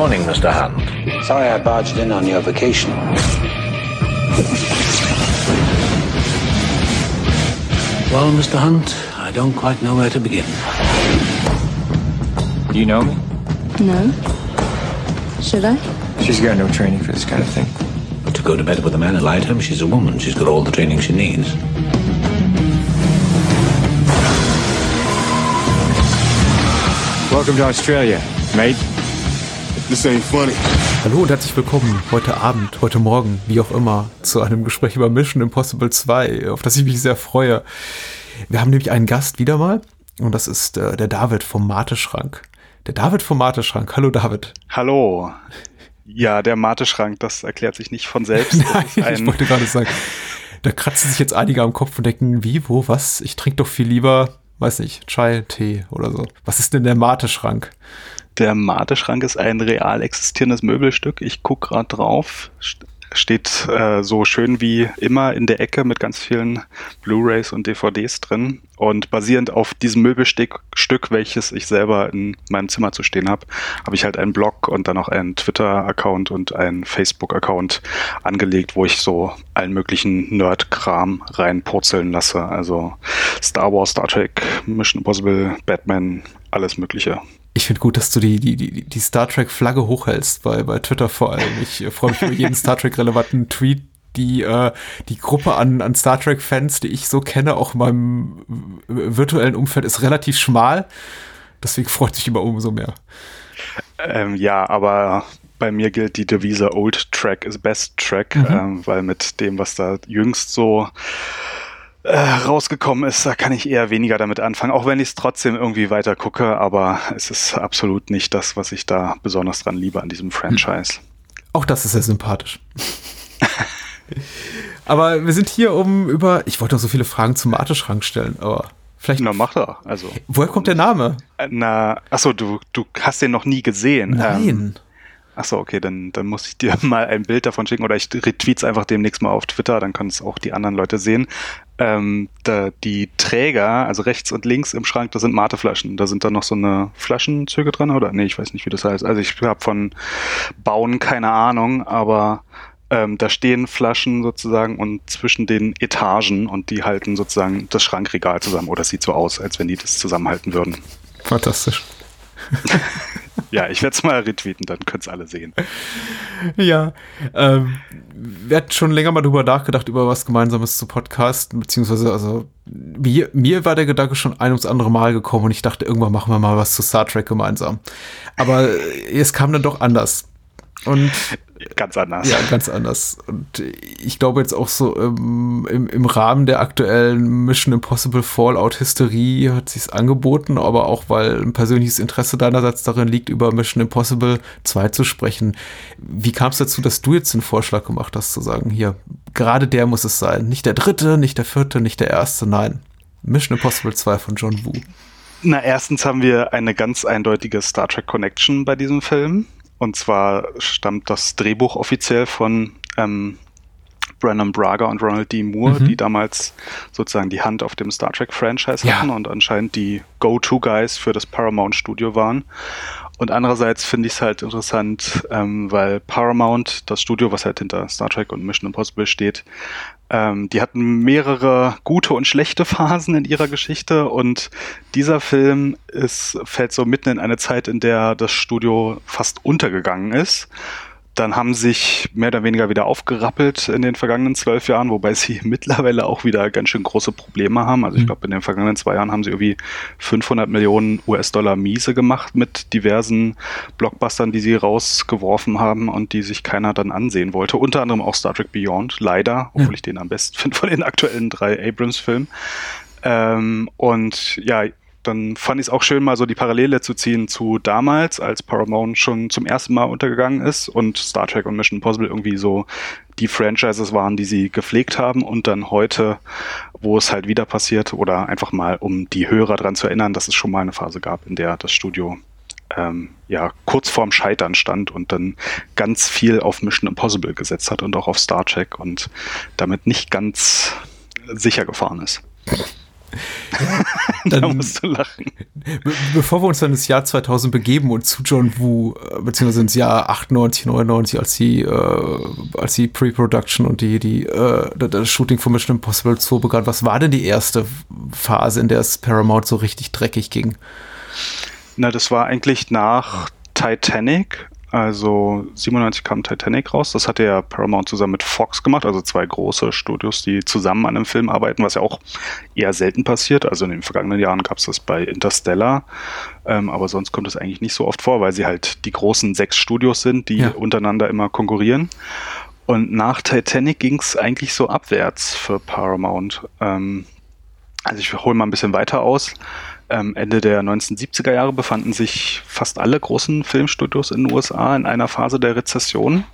morning, Mr. Hunt. Sorry I barged in on your vacation. Well, Mr. Hunt, I don't quite know where to begin. Do you know me? No. Should I? She's got no training for this kind of thing. But to go to bed with a man at light home, she's a woman. She's got all the training she needs. Welcome to Australia, mate. This ain't funny. Hallo und herzlich willkommen heute Abend, heute Morgen, wie auch immer, zu einem Gespräch über Mission Impossible 2, auf das ich mich sehr freue. Wir haben nämlich einen Gast wieder mal und das ist äh, der David vom Mateschrank. Der David vom Mateschrank. Hallo David. Hallo. Ja, der Mateschrank, das erklärt sich nicht von selbst. Nein, ich wollte gerade sagen, da kratzen sich jetzt einige am Kopf und denken, wie, wo, was? Ich trinke doch viel lieber weiß nicht, Chai, Tee oder so. Was ist denn der Mate-Schrank? Der Mate-Schrank ist ein real existierendes Möbelstück. Ich gucke gerade drauf steht äh, so schön wie immer in der Ecke mit ganz vielen Blu-rays und DVDs drin. Und basierend auf diesem Möbelstück, Stück, welches ich selber in meinem Zimmer zu stehen habe, habe ich halt einen Blog und dann auch einen Twitter-Account und einen Facebook-Account angelegt, wo ich so allen möglichen Nerd-Kram reinpurzeln lasse. Also Star Wars, Star Trek, Mission Impossible, Batman, alles Mögliche. Ich finde gut, dass du die, die, die, die Star Trek-Flagge hochhältst, bei, bei Twitter vor allem. Ich äh, freue mich über jeden Star Trek-relevanten Tweet, die, äh, die Gruppe an, an Star Trek-Fans, die ich so kenne, auch in meinem virtuellen Umfeld, ist relativ schmal. Deswegen freut sich immer umso mehr. Ähm, ja, aber bei mir gilt die Devise Old Track is Best Track, mhm. ähm, weil mit dem, was da jüngst so äh, rausgekommen ist, da kann ich eher weniger damit anfangen, auch wenn ich es trotzdem irgendwie weiter gucke, aber es ist absolut nicht das, was ich da besonders dran liebe an diesem Franchise. Hm. Auch das ist sehr sympathisch. aber wir sind hier, um über, ich wollte noch so viele Fragen zum Mateschrank stellen, aber vielleicht. Na, mach doch. Also. Woher kommt der Name? Na, achso, du, du hast den noch nie gesehen. Nein. Ähm, Achso, okay, dann, dann muss ich dir mal ein Bild davon schicken oder ich retweets einfach demnächst mal auf Twitter, dann können es auch die anderen Leute sehen. Ähm, da, die Träger, also rechts und links im Schrank, das sind Mateflaschen. Da sind dann noch so eine Flaschenzüge dran, oder? Nee, ich weiß nicht, wie das heißt. Also ich habe von Bauen keine Ahnung, aber ähm, da stehen Flaschen sozusagen und zwischen den Etagen und die halten sozusagen das Schrankregal zusammen. Oder es sieht so aus, als wenn die das zusammenhalten würden. Fantastisch. ja, ich werde es mal retweeten, dann könnt ihr alle sehen. Ja, ähm, wir hatten schon länger mal drüber nachgedacht, über was Gemeinsames zu podcasten, beziehungsweise, also, mir, mir war der Gedanke schon ein ums andere Mal gekommen und ich dachte, irgendwann machen wir mal was zu Star Trek gemeinsam. Aber es kam dann doch anders. Und ganz anders. Ja, ganz anders. Und ich glaube jetzt auch so ähm, im, im Rahmen der aktuellen Mission Impossible Fallout-Hysterie hat sich angeboten, aber auch weil ein persönliches Interesse deinerseits darin liegt, über Mission Impossible 2 zu sprechen. Wie kam es dazu, dass du jetzt den Vorschlag gemacht hast, zu sagen, hier, gerade der muss es sein. Nicht der dritte, nicht der vierte, nicht der erste, nein. Mission Impossible 2 von John Woo. Na, erstens haben wir eine ganz eindeutige Star Trek Connection bei diesem Film. Und zwar stammt das Drehbuch offiziell von ähm, Brandon Braga und Ronald D. Moore, mhm. die damals sozusagen die Hand auf dem Star Trek Franchise ja. hatten und anscheinend die Go-To-Guys für das Paramount Studio waren. Und andererseits finde ich es halt interessant, ähm, weil Paramount, das Studio, was halt hinter Star Trek und Mission Impossible steht, ähm, die hatten mehrere gute und schlechte Phasen in ihrer Geschichte und dieser Film ist, fällt so mitten in eine Zeit, in der das Studio fast untergegangen ist dann haben sich mehr oder weniger wieder aufgerappelt in den vergangenen zwölf Jahren, wobei sie mittlerweile auch wieder ganz schön große Probleme haben. Also ich mhm. glaube, in den vergangenen zwei Jahren haben sie irgendwie 500 Millionen US-Dollar Miese gemacht mit diversen Blockbustern, die sie rausgeworfen haben und die sich keiner dann ansehen wollte. Unter anderem auch Star Trek Beyond, leider, obwohl ja. ich den am besten finde von den aktuellen drei Abrams-Filmen. Ähm, und ja, dann fand ich es auch schön, mal so die Parallele zu ziehen zu damals, als Paramount schon zum ersten Mal untergegangen ist und Star Trek und Mission Impossible irgendwie so die Franchises waren, die sie gepflegt haben und dann heute, wo es halt wieder passiert oder einfach mal, um die Hörer daran zu erinnern, dass es schon mal eine Phase gab, in der das Studio ähm, ja kurz vorm Scheitern stand und dann ganz viel auf Mission Impossible gesetzt hat und auch auf Star Trek und damit nicht ganz sicher gefahren ist. da Dann- musst du lachen. Be bevor wir uns dann ins Jahr 2000 begeben und zu John Woo, äh, beziehungsweise ins Jahr 98, 99, als die, äh, als die Pre-Production und die, die, äh, das Shooting von Mission Impossible 2 begann, was war denn die erste Phase, in der es Paramount so richtig dreckig ging? Na, das war eigentlich nach Titanic. Also 97 kam Titanic raus. Das hatte ja Paramount zusammen mit Fox gemacht, also zwei große Studios, die zusammen an einem Film arbeiten, was ja auch eher selten passiert. Also in den vergangenen Jahren gab es das bei Interstellar, ähm, aber sonst kommt es eigentlich nicht so oft vor, weil sie halt die großen sechs Studios sind, die Ja. untereinander immer konkurrieren. Und nach Titanic ging es eigentlich so abwärts für Paramount. Ähm, also ich hole mal ein bisschen weiter aus. Ähm, Ende der 1970er Jahre befanden sich fast alle großen Filmstudios in den USA in einer Phase der Rezession.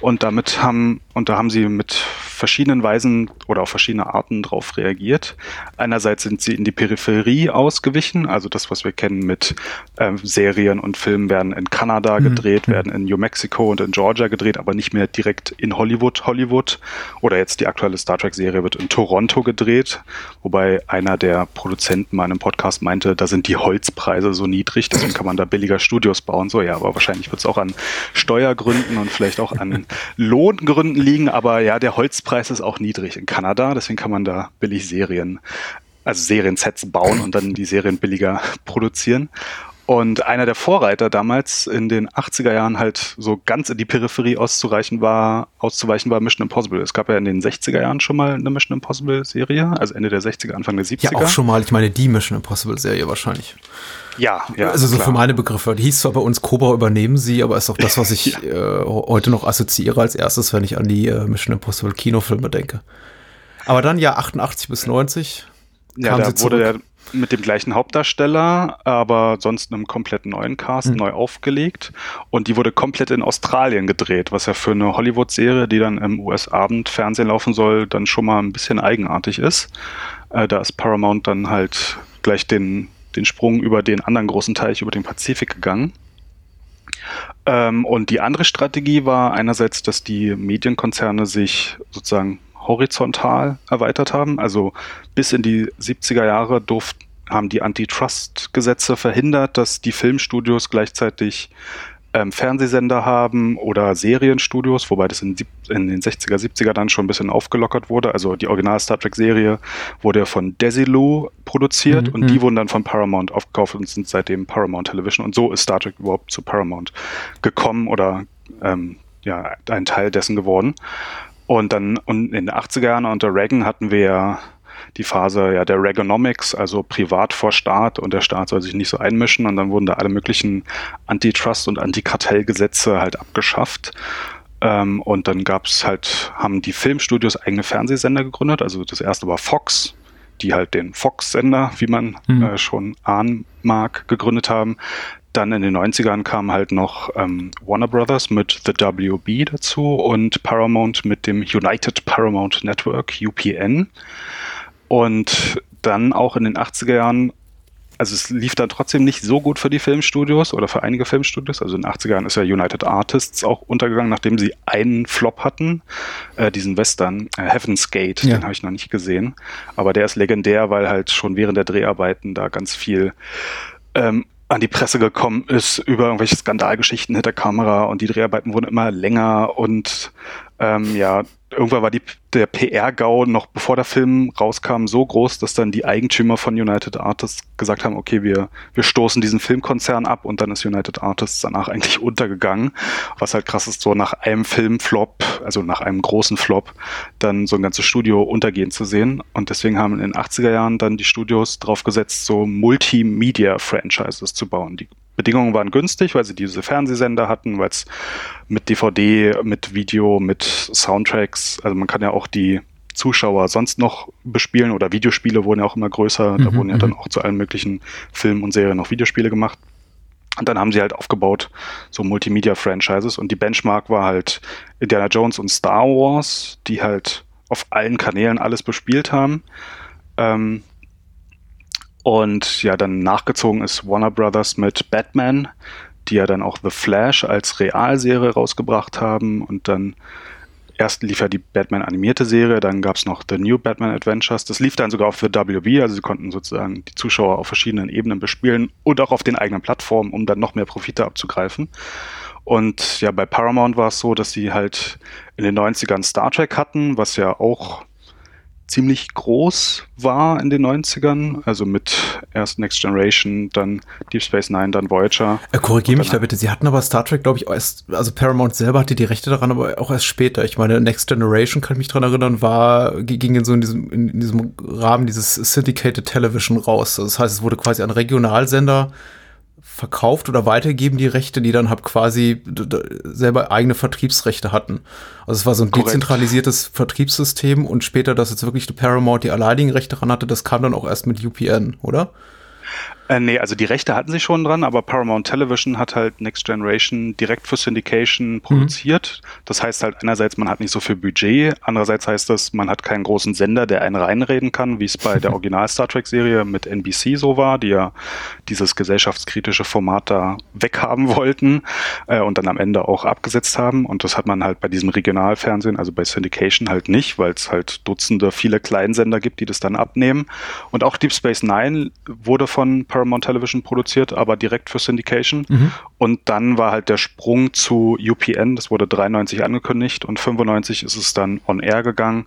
Und damit haben, und da haben sie mit verschiedenen Weisen oder auf verschiedene Arten drauf reagiert. Einerseits sind sie in die Peripherie ausgewichen, also das, was wir kennen mit ähm, Serien und Filmen werden in Kanada gedreht, werden in New Mexico und in Georgia gedreht, aber nicht mehr direkt in Hollywood, Hollywood. Oder jetzt die aktuelle Star Trek-Serie wird in Toronto gedreht, wobei einer der Produzenten mal in einem Podcast meinte, da sind die Holzpreise so niedrig, deswegen kann man da billiger Studios bauen. So, ja, aber wahrscheinlich wird es auch an Steuergründen und vielleicht auch an Lohngründen liegen, aber ja, der Holzpreis ist auch niedrig in Kanada, deswegen kann man da billig Serien, also Seriensets bauen und dann die Serien billiger produzieren. Und einer der Vorreiter damals in den 80er Jahren halt so ganz in die Peripherie auszureichen war, auszuweichen war Mission Impossible. Es gab ja in den 60er Jahren schon mal eine Mission Impossible Serie, also Ende der 60er, Anfang der 70er. Ja, auch schon mal, ich meine, die Mission Impossible Serie wahrscheinlich. Ja, ja. also so klar. für meine Begriffe. Die hieß zwar bei uns Cobra übernehmen sie, aber ist auch das, was ich äh, heute noch assoziiere als erstes, wenn ich an die äh, Mission Impossible Kinofilme denke. Aber dann ja 88 bis 90 Ja, da wurde der mit dem gleichen Hauptdarsteller, aber sonst einem komplett neuen Cast Hm. neu aufgelegt. Und die wurde komplett in Australien gedreht, was ja für eine Hollywood-Serie, die dann im US-Abendfernsehen laufen soll, dann schon mal ein bisschen eigenartig ist. Äh, da ist Paramount dann halt gleich den, den Sprung über den anderen großen Teich, über den Pazifik gegangen. Ähm, und die andere Strategie war einerseits, dass die Medienkonzerne sich sozusagen horizontal erweitert haben. Also bis in die 70er Jahre durften haben die Antitrust-Gesetze verhindert, dass die Filmstudios gleichzeitig ähm, Fernsehsender haben oder Serienstudios, wobei das in, in den 60er, 70er dann schon ein bisschen aufgelockert wurde. Also die Original Star Trek-Serie wurde ja von Desilu produziert Mhm, und mhm. die wurden dann von Paramount aufgekauft und sind seitdem Paramount Television. Und so ist Star Trek überhaupt zu Paramount gekommen oder ähm, ja, ein Teil dessen geworden. Und dann und in den 80er Jahren unter Reagan hatten wir ja die Phase ja der Reaganomics, also privat vor Staat und der Staat soll sich nicht so einmischen und dann wurden da alle möglichen Antitrust- und Antikartellgesetze halt abgeschafft. Ähm, und dann gab's halt, haben die Filmstudios eigene Fernsehsender gegründet. Also das erste war Fox, die halt den Fox-Sender, wie man Mhm. äh, schon ahnen mag, gegründet haben. Dann in den 90ern kam halt noch ähm, Warner Brothers mit The WB dazu und Paramount mit dem United Paramount Network, UPN. Und dann auch in den 80er Jahren, also es lief dann trotzdem nicht so gut für die Filmstudios oder für einige Filmstudios. Also in den 80er Jahren ist ja United Artists auch untergegangen, nachdem sie einen Flop hatten, äh, diesen Western, äh, Heaven's Gate, Ja. den habe ich noch nicht gesehen. Aber der ist legendär, weil halt schon während der Dreharbeiten da ganz viel ähm, an die Presse gekommen ist über irgendwelche Skandalgeschichten hinter Kamera und die Dreharbeiten wurden immer länger und ähm, ja, irgendwann war die, der PR-GAU noch bevor der Film rauskam so groß, dass dann die Eigentümer von United Artists gesagt haben, okay, wir, wir stoßen diesen Filmkonzern ab und dann ist United Artists danach eigentlich untergegangen. Was halt krass ist, so nach einem Filmflop, also nach einem großen Flop, dann so ein ganzes Studio untergehen zu sehen. Und deswegen haben in den 80er Jahren dann die Studios drauf gesetzt, so Multimedia-Franchises zu bauen. Die Bedingungen waren günstig, weil sie diese Fernsehsender hatten, weil es mit DVD, mit Video, mit Soundtracks, also man kann ja auch die Zuschauer sonst noch bespielen oder Videospiele wurden ja auch immer größer. Da Mhm, wurden ja dann mhm. auch zu allen möglichen Filmen und Serien noch Videospiele gemacht. Und dann haben sie halt aufgebaut so Multimedia-Franchises und die Benchmark war halt Indiana Jones und Star Wars, die halt auf allen Kanälen alles bespielt haben. Ähm, und ja, dann nachgezogen ist Warner Brothers mit Batman, die ja dann auch The Flash als Realserie rausgebracht haben und dann erst lief ja die Batman animierte Serie, dann gab es noch The New Batman Adventures. Das lief dann sogar auf The WB, also sie konnten sozusagen die Zuschauer auf verschiedenen Ebenen bespielen und auch auf den eigenen Plattformen, um dann noch mehr Profite abzugreifen. Und ja, bei Paramount war es so, dass sie halt in den 90ern Star Trek hatten, was ja auch ziemlich groß war in den 90ern, also mit erst Next Generation, dann Deep Space Nine, dann Voyager. Äh, Korrigiere mich da bitte. Sie hatten aber Star Trek, glaube ich, erst, also Paramount selber hatte die Rechte daran, aber auch erst später. Ich meine, Next Generation, kann ich mich dran erinnern, war, ging in so in diesem, in diesem Rahmen dieses Syndicated Television raus. Das heißt, es wurde quasi an Regionalsender verkauft oder weitergeben die Rechte, die dann halt quasi selber eigene Vertriebsrechte hatten. Also es war so ein Korrekt. dezentralisiertes Vertriebssystem und später, dass jetzt wirklich die Paramount die alleinigen Rechte daran hatte, das kam dann auch erst mit UPN, oder? Äh, nee, also die Rechte hatten sie schon dran, aber Paramount Television hat halt Next Generation direkt für Syndication mhm. produziert. Mhm. Das heißt halt einerseits, man hat nicht so viel Budget, andererseits heißt das, man hat keinen großen Sender, der einen reinreden kann, wie es bei der Original Star Trek Serie mit NBC so war, die ja dieses gesellschaftskritische Format da weghaben wollten äh, und dann am Ende auch abgesetzt haben. Und das hat man halt bei diesem Regionalfernsehen, also bei Syndication halt nicht, weil es halt Dutzende viele Kleinsender gibt, die das dann abnehmen. Und auch Deep Space Nine wurde von Paramount Paramount Television produziert, aber direkt für Syndication. Mhm. Und dann war halt der Sprung zu UPN, das wurde 93 angekündigt und 95 ist es dann on air gegangen,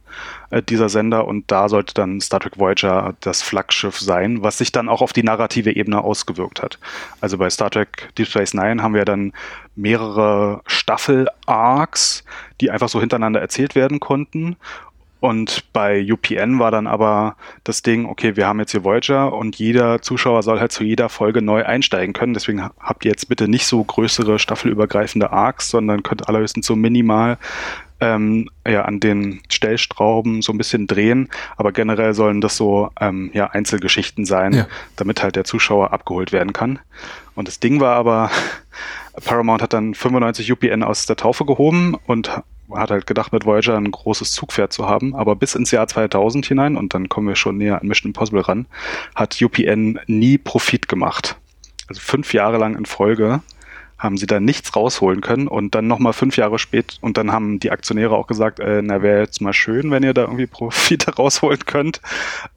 äh, dieser Sender. Und da sollte dann Star Trek Voyager das Flaggschiff sein, was sich dann auch auf die narrative Ebene ausgewirkt hat. Also bei Star Trek Deep Space Nine haben wir dann mehrere Staffel-Arcs, die einfach so hintereinander erzählt werden konnten. Und bei UPN war dann aber das Ding, okay, wir haben jetzt hier Voyager und jeder Zuschauer soll halt zu jeder Folge neu einsteigen können. Deswegen habt ihr jetzt bitte nicht so größere staffelübergreifende Arcs, sondern könnt allerhöchstens so minimal ähm, ja, an den Stellstrauben so ein bisschen drehen. Aber generell sollen das so ähm, ja, Einzelgeschichten sein, ja. damit halt der Zuschauer abgeholt werden kann. Und das Ding war aber, Paramount hat dann 95 UPN aus der Taufe gehoben und hat halt gedacht, mit Voyager ein großes Zugpferd zu haben, aber bis ins Jahr 2000 hinein, und dann kommen wir schon näher an Mission Impossible ran, hat UPN nie Profit gemacht. Also fünf Jahre lang in Folge haben sie da nichts rausholen können und dann nochmal fünf Jahre spät und dann haben die Aktionäre auch gesagt, äh, na wäre jetzt mal schön, wenn ihr da irgendwie Profite rausholen könnt,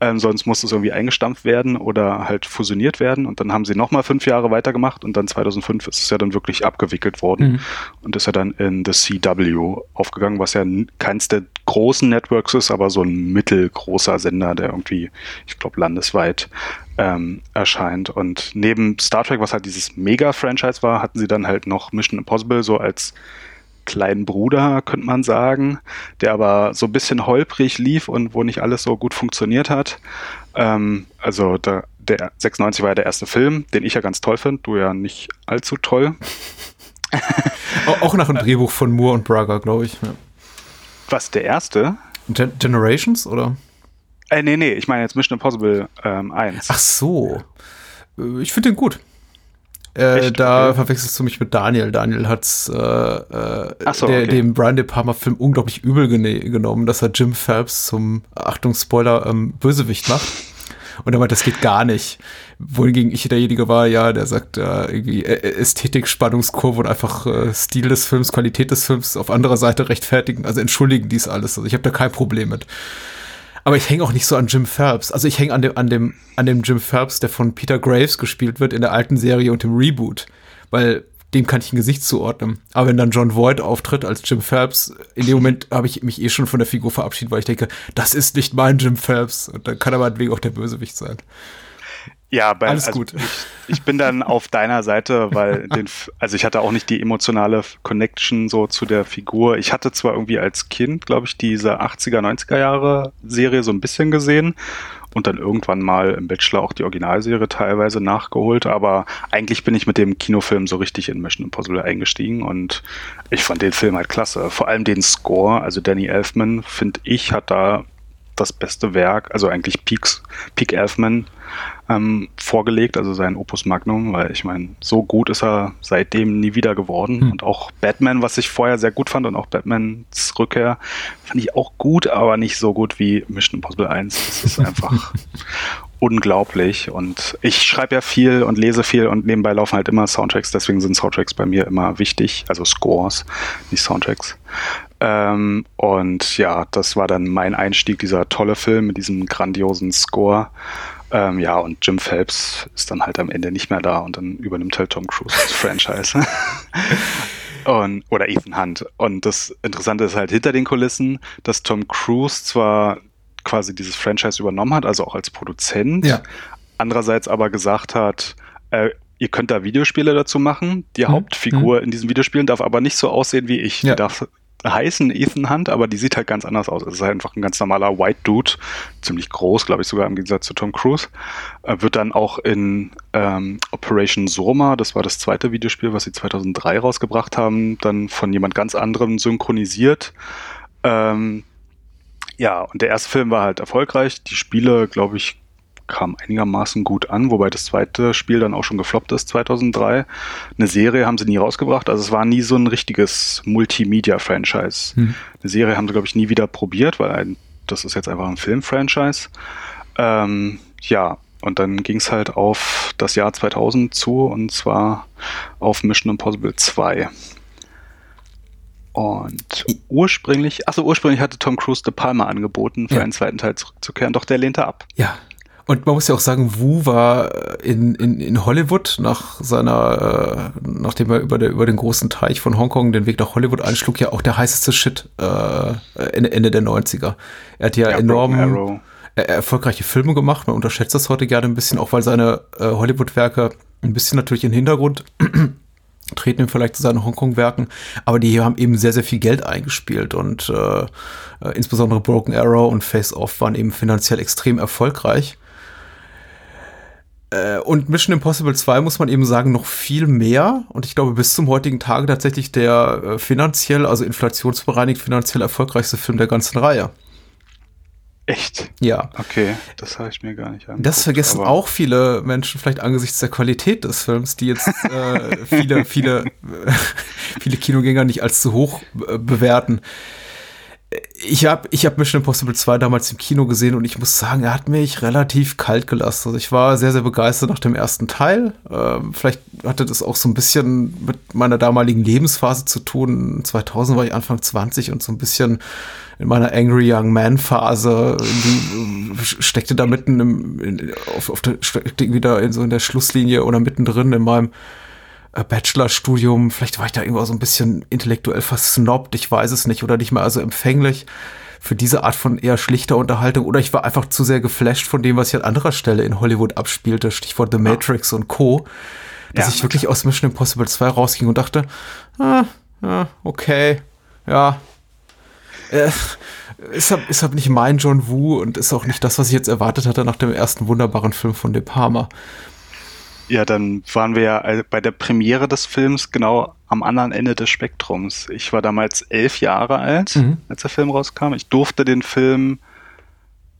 ähm, sonst muss es irgendwie eingestampft werden oder halt fusioniert werden und dann haben sie nochmal fünf Jahre weitergemacht und dann 2005 ist es ja dann wirklich abgewickelt worden mhm. und ist ja dann in The CW aufgegangen, was ja keins der großen Networks ist, aber so ein mittelgroßer Sender, der irgendwie, ich glaube, landesweit ähm, erscheint. Und neben Star Trek, was halt dieses Mega-Franchise war, hatten sie dann halt noch Mission Impossible so als kleinen Bruder, könnte man sagen, der aber so ein bisschen holprig lief und wo nicht alles so gut funktioniert hat. Ähm, also da, der 96 war ja der erste Film, den ich ja ganz toll finde, du ja nicht allzu toll. auch nach dem Drehbuch von Moore und Braga, glaube ich. Ja. Was, der erste? Gen Generations, oder? Äh, nee, nee, ich meine jetzt Mission Impossible ähm, 1. Ach so. Äh, ich finde den gut. Äh, da okay. verwechselst du mich mit Daniel. Daniel hat's äh, äh, so, okay. dem Brian De Palma Film unglaublich übel genommen, dass er Jim Phelps zum Achtung Spoiler ähm, Bösewicht macht. Und er meint, das geht gar nicht. Wohingegen ich derjenige war, ja, der sagt äh, irgendwie Ästhetik, Spannungskurve und einfach äh, Stil des Films, Qualität des Films auf anderer Seite rechtfertigen. Also entschuldigen dies alles. Also ich habe da kein Problem mit. Aber ich hänge auch nicht so an Jim Phelps. Also ich hänge an dem, an dem, an dem Jim Phelps, der von Peter Graves gespielt wird in der alten Serie und dem Reboot. Weil dem kann ich ein Gesicht zuordnen. Aber wenn dann John Voight auftritt als Jim Phelps, in dem Moment habe ich mich eh schon von der Figur verabschiedet, weil ich denke, das ist nicht mein Jim Phelps. Und dann kann er meinetwegen auch der Bösewicht sein. Ja, bei, alles also gut. Ich, ich, bin dann auf deiner Seite, weil den, also ich hatte auch nicht die emotionale Connection so zu der Figur. Ich hatte zwar irgendwie als Kind, glaube ich, diese 80er, 90er Jahre Serie so ein bisschen gesehen und dann irgendwann mal im Bachelor auch die Originalserie teilweise nachgeholt, aber eigentlich bin ich mit dem Kinofilm so richtig in Mission Impossible eingestiegen und ich fand den Film halt klasse. Vor allem den Score, also Danny Elfman, finde ich, hat da das beste Werk, also eigentlich Peaks, Peak Elfman ähm, vorgelegt, also sein Opus Magnum, weil ich meine, so gut ist er seitdem nie wieder geworden. Hm. Und auch Batman, was ich vorher sehr gut fand und auch Batmans Rückkehr, fand ich auch gut, aber nicht so gut wie Mission Impossible 1. Das ist einfach unglaublich. Und ich schreibe ja viel und lese viel und nebenbei laufen halt immer Soundtracks, deswegen sind Soundtracks bei mir immer wichtig, also Scores, nicht Soundtracks. Ähm, und ja, das war dann mein Einstieg, dieser tolle Film mit diesem grandiosen Score. Ähm, ja, und Jim Phelps ist dann halt am Ende nicht mehr da und dann übernimmt halt Tom Cruise das Franchise. und, oder Ethan Hunt. Und das Interessante ist halt hinter den Kulissen, dass Tom Cruise zwar quasi dieses Franchise übernommen hat, also auch als Produzent, Ja. andererseits aber gesagt hat, äh, ihr könnt da Videospiele dazu machen. Die Hauptfigur in diesen Videospielen darf aber nicht so aussehen wie ich. Ja. Die darf heißen Ethan Hunt, aber die sieht halt ganz anders aus. Es ist halt einfach ein ganz normaler White Dude, ziemlich groß, glaube ich sogar im Gegensatz zu Tom Cruise. Äh, wird dann auch in ähm, Operation Soma, das war das zweite Videospiel, was sie 2003 rausgebracht haben, dann von jemand ganz anderem synchronisiert. Ähm, ja, und der erste Film war halt erfolgreich. Die Spiele, glaube ich, kamen einigermaßen gut an, wobei das zweite Spiel dann auch schon gefloppt ist 2003. Eine Serie haben sie nie rausgebracht, also es war nie so ein richtiges Multimedia-Franchise. Eine Serie haben sie, glaube ich, nie wieder probiert, weil ein, das ist jetzt einfach ein Film-Franchise. Ähm, ja, und dann ging es halt auf das Jahr 2000 zu, und zwar auf Mission Impossible 2. Und ursprünglich, achso, ursprünglich hatte Tom Cruise De Palma angeboten, für Ja. einen zweiten Teil zurückzukehren, doch der lehnte ab. Ja. Und man muss ja auch sagen, Wu war in, in, in Hollywood nach seiner, äh, nachdem er über, der, über den großen Teich von Hongkong den Weg nach Hollywood einschlug, ja auch der heißeste Shit äh, Ende, der 90er. Er hat ja, Ja, enorm äh, erfolgreiche Filme gemacht. Man unterschätzt das heute gerne ein bisschen, auch weil seine äh, Hollywood-Werke ein bisschen natürlich in den Hintergrund treten im Vergleich zu seinen Hongkong-Werken, aber die haben eben sehr, sehr viel Geld eingespielt und äh, äh, insbesondere Broken Arrow und Face Off waren eben finanziell extrem erfolgreich. Äh, und Mission Impossible 2 muss man eben sagen, noch viel mehr. Und ich glaube, bis zum heutigen Tage tatsächlich der äh, finanziell, also inflationsbereinigt finanziell erfolgreichste Film der ganzen Reihe. Echt? Ja. Okay, das habe ich mir gar nicht angeguckt. Das vergessen auch viele Menschen, vielleicht angesichts der Qualität des Films, die jetzt äh, viele, viele, viele Kinogänger nicht als zu hoch äh, bewerten. Ich habe ich hab Mission Impossible 2 damals im Kino gesehen und ich muss sagen, er hat mich relativ kalt gelassen. Also ich war sehr, sehr begeistert nach dem ersten Teil. Ähm, vielleicht hatte das auch so ein bisschen mit meiner damaligen Lebensphase zu tun. 2000 war ich Anfang 20 und so ein bisschen in meiner Angry Young Man Phase äh, steckte da mitten im, in, auf, auf der, steckte irgendwie da in so in der Schlusslinie oder mittendrin in meinem Bachelorstudium, vielleicht war ich da irgendwo so ein bisschen intellektuell versnobbt, ich weiß es nicht, oder nicht mehr also empfänglich für diese Art von eher schlichter Unterhaltung, oder ich war einfach zu sehr geflasht von dem, was sich an anderer Stelle in Hollywood abspielte, Stichwort The Matrix und Co., dass Ja, ich wirklich aus Mission Impossible 2 rausging und dachte, ah, ja, okay, ja, äh, ist halt, ist halt nicht mein John Woo und ist auch nicht das, was ich jetzt erwartet hatte nach dem ersten wunderbaren Film von De Palma. Ja, dann waren wir ja äh, bei der Premiere des Films genau am anderen Ende des Spektrums. Ich war damals elf Jahre alt, Mhm. als der Film rauskam. Ich durfte den Film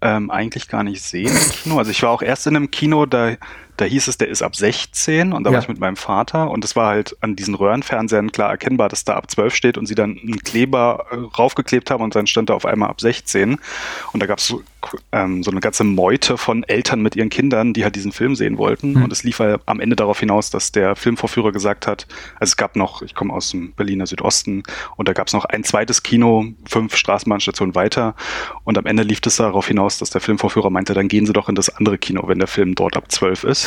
ähm, eigentlich gar nicht sehen im Kino. Also ich war auch erst in einem Kino, da, da hieß es, der ist ab 16 und da Ja. war ich mit meinem Vater und es war halt an diesen Röhrenfernsehern klar erkennbar, dass da ab 12 steht und sie dann einen Kleber äh, raufgeklebt haben und dann stand da auf einmal ab 16 und da gab es so, ähm, so eine ganze Meute von Eltern mit ihren Kindern, die halt diesen Film sehen wollten und es lief halt am Ende darauf hinaus, dass der Filmvorführer gesagt hat, also es gab noch, ich komme aus dem Berliner Südosten und da gab es noch ein zweites Kino, fünf Straßenbahnstationen weiter und am Ende lief es darauf hinaus, dass der Filmvorführer meinte, dann gehen Sie doch in das andere Kino, wenn der Film dort ab 12 ist.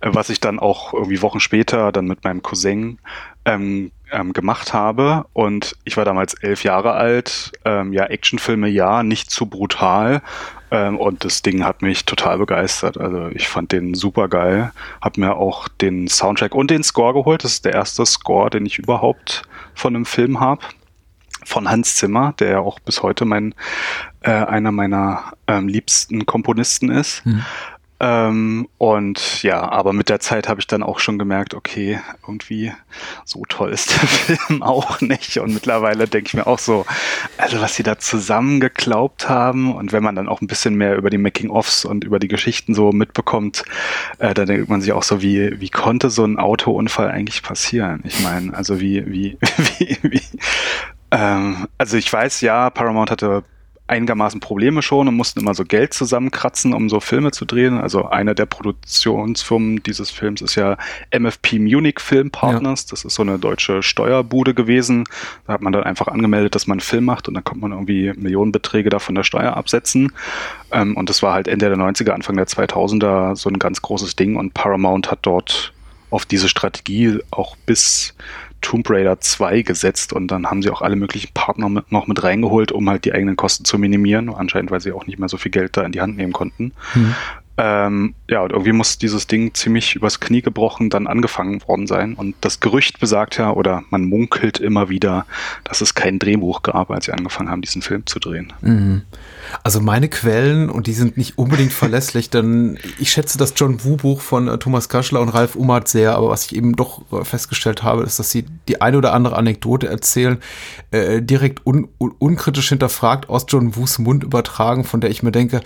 Äh, Was ich dann auch irgendwie Wochen später dann mit meinem Cousin ähm, ähm, gemacht habe. Und ich war damals elf Jahre alt. Ähm, ja, Actionfilme ja, nicht zu brutal. Ähm, und das Ding hat mich total begeistert. Also ich fand den super geil. Hab mir auch den Soundtrack und den Score geholt. Das ist der erste Score, den ich überhaupt von einem Film habe von Hans Zimmer, der ja auch bis heute mein äh, einer meiner ähm, liebsten Komponisten ist. Ähm, und ja, aber mit der Zeit habe ich dann auch schon gemerkt, okay, irgendwie so toll ist der Film auch nicht. Und mittlerweile denke ich mir auch so, also was sie da zusammengeklaubt haben und wenn man dann auch ein bisschen mehr über die Making-ofs und über die Geschichten so mitbekommt, äh, da denkt man sich auch so, wie, wie konnte so ein Autounfall eigentlich passieren? Ich meine, also wie, wie, wie, wie, ähm, also ich weiß, ja, Paramount hatte einigermaßen Probleme schon und mussten immer so Geld zusammenkratzen, um so Filme zu drehen. Also eine der Produktionsfirmen dieses Films ist ja MFP Munich Film Partners. Ja. Das ist so eine deutsche Steuerbude gewesen. Da hat man dann einfach angemeldet, dass man einen Film macht und dann kommt man irgendwie Millionenbeträge da von der Steuer absetzen. Ähm, und das war halt Ende der 90er, Anfang der 2000er so ein ganz großes Ding und Paramount hat dort auf diese Strategie auch bis Tomb Raider 2 gesetzt und dann haben sie auch alle möglichen Partner mit, noch mit reingeholt, um halt die eigenen Kosten zu minimieren. Anscheinend, weil sie auch nicht mehr so viel Geld da in die Hand nehmen konnten. Mhm. Ähm, ja, und irgendwie muss dieses Ding ziemlich übers Knie gebrochen dann angefangen worden sein. Und das Gerücht besagt ja, oder man munkelt immer wieder, dass es kein Drehbuch gab, als sie angefangen haben, diesen Film zu drehen. Mhm. Also meine Quellen, und die sind nicht unbedingt verlässlich, denn ich schätze das John Wu Buch von äh, Thomas Kaschler und Ralf Ummert sehr, aber was ich eben doch äh, festgestellt habe, ist, dass sie die eine oder andere Anekdote erzählen, äh, direkt un un unkritisch hinterfragt aus John Wus Mund übertragen, von der ich mir denke,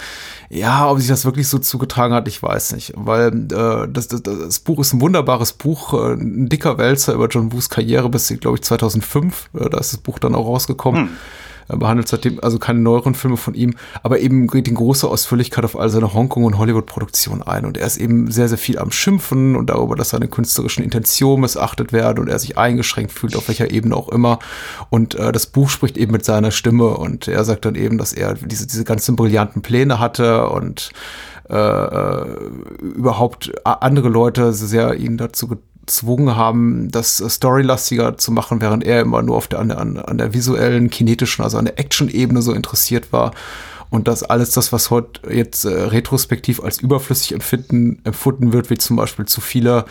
ja, ob sich das wirklich so zugetragen hat, ich weiß nicht, weil äh, das, das, das Buch ist ein wunderbares Buch, ein dicker Wälzer über John Wus Karriere bis, glaube ich, 2005, äh, da ist das Buch dann auch rausgekommen. Hm behandelt seitdem also keine neueren Filme von ihm, aber eben geht in große Ausführlichkeit auf all seine Hongkong- und Hollywood-Produktionen ein. Und er ist eben sehr, sehr viel am Schimpfen und darüber, dass seine künstlerischen Intentionen missachtet werden und er sich eingeschränkt fühlt, auf welcher Ebene auch immer. Und äh, das Buch spricht eben mit seiner Stimme und er sagt dann eben, dass er diese, diese ganzen brillanten Pläne hatte und äh, äh überhaupt andere Leute sehr ihn dazu gezwungen haben, das storylastiger zu machen, während er immer nur auf der, an, der, an der visuellen, kinetischen, also an der Action-Ebene so interessiert war. Und dass alles das, was heute jetzt äh, retrospektiv als überflüssig empfinden, empfunden wird, wie zum Beispiel zu viele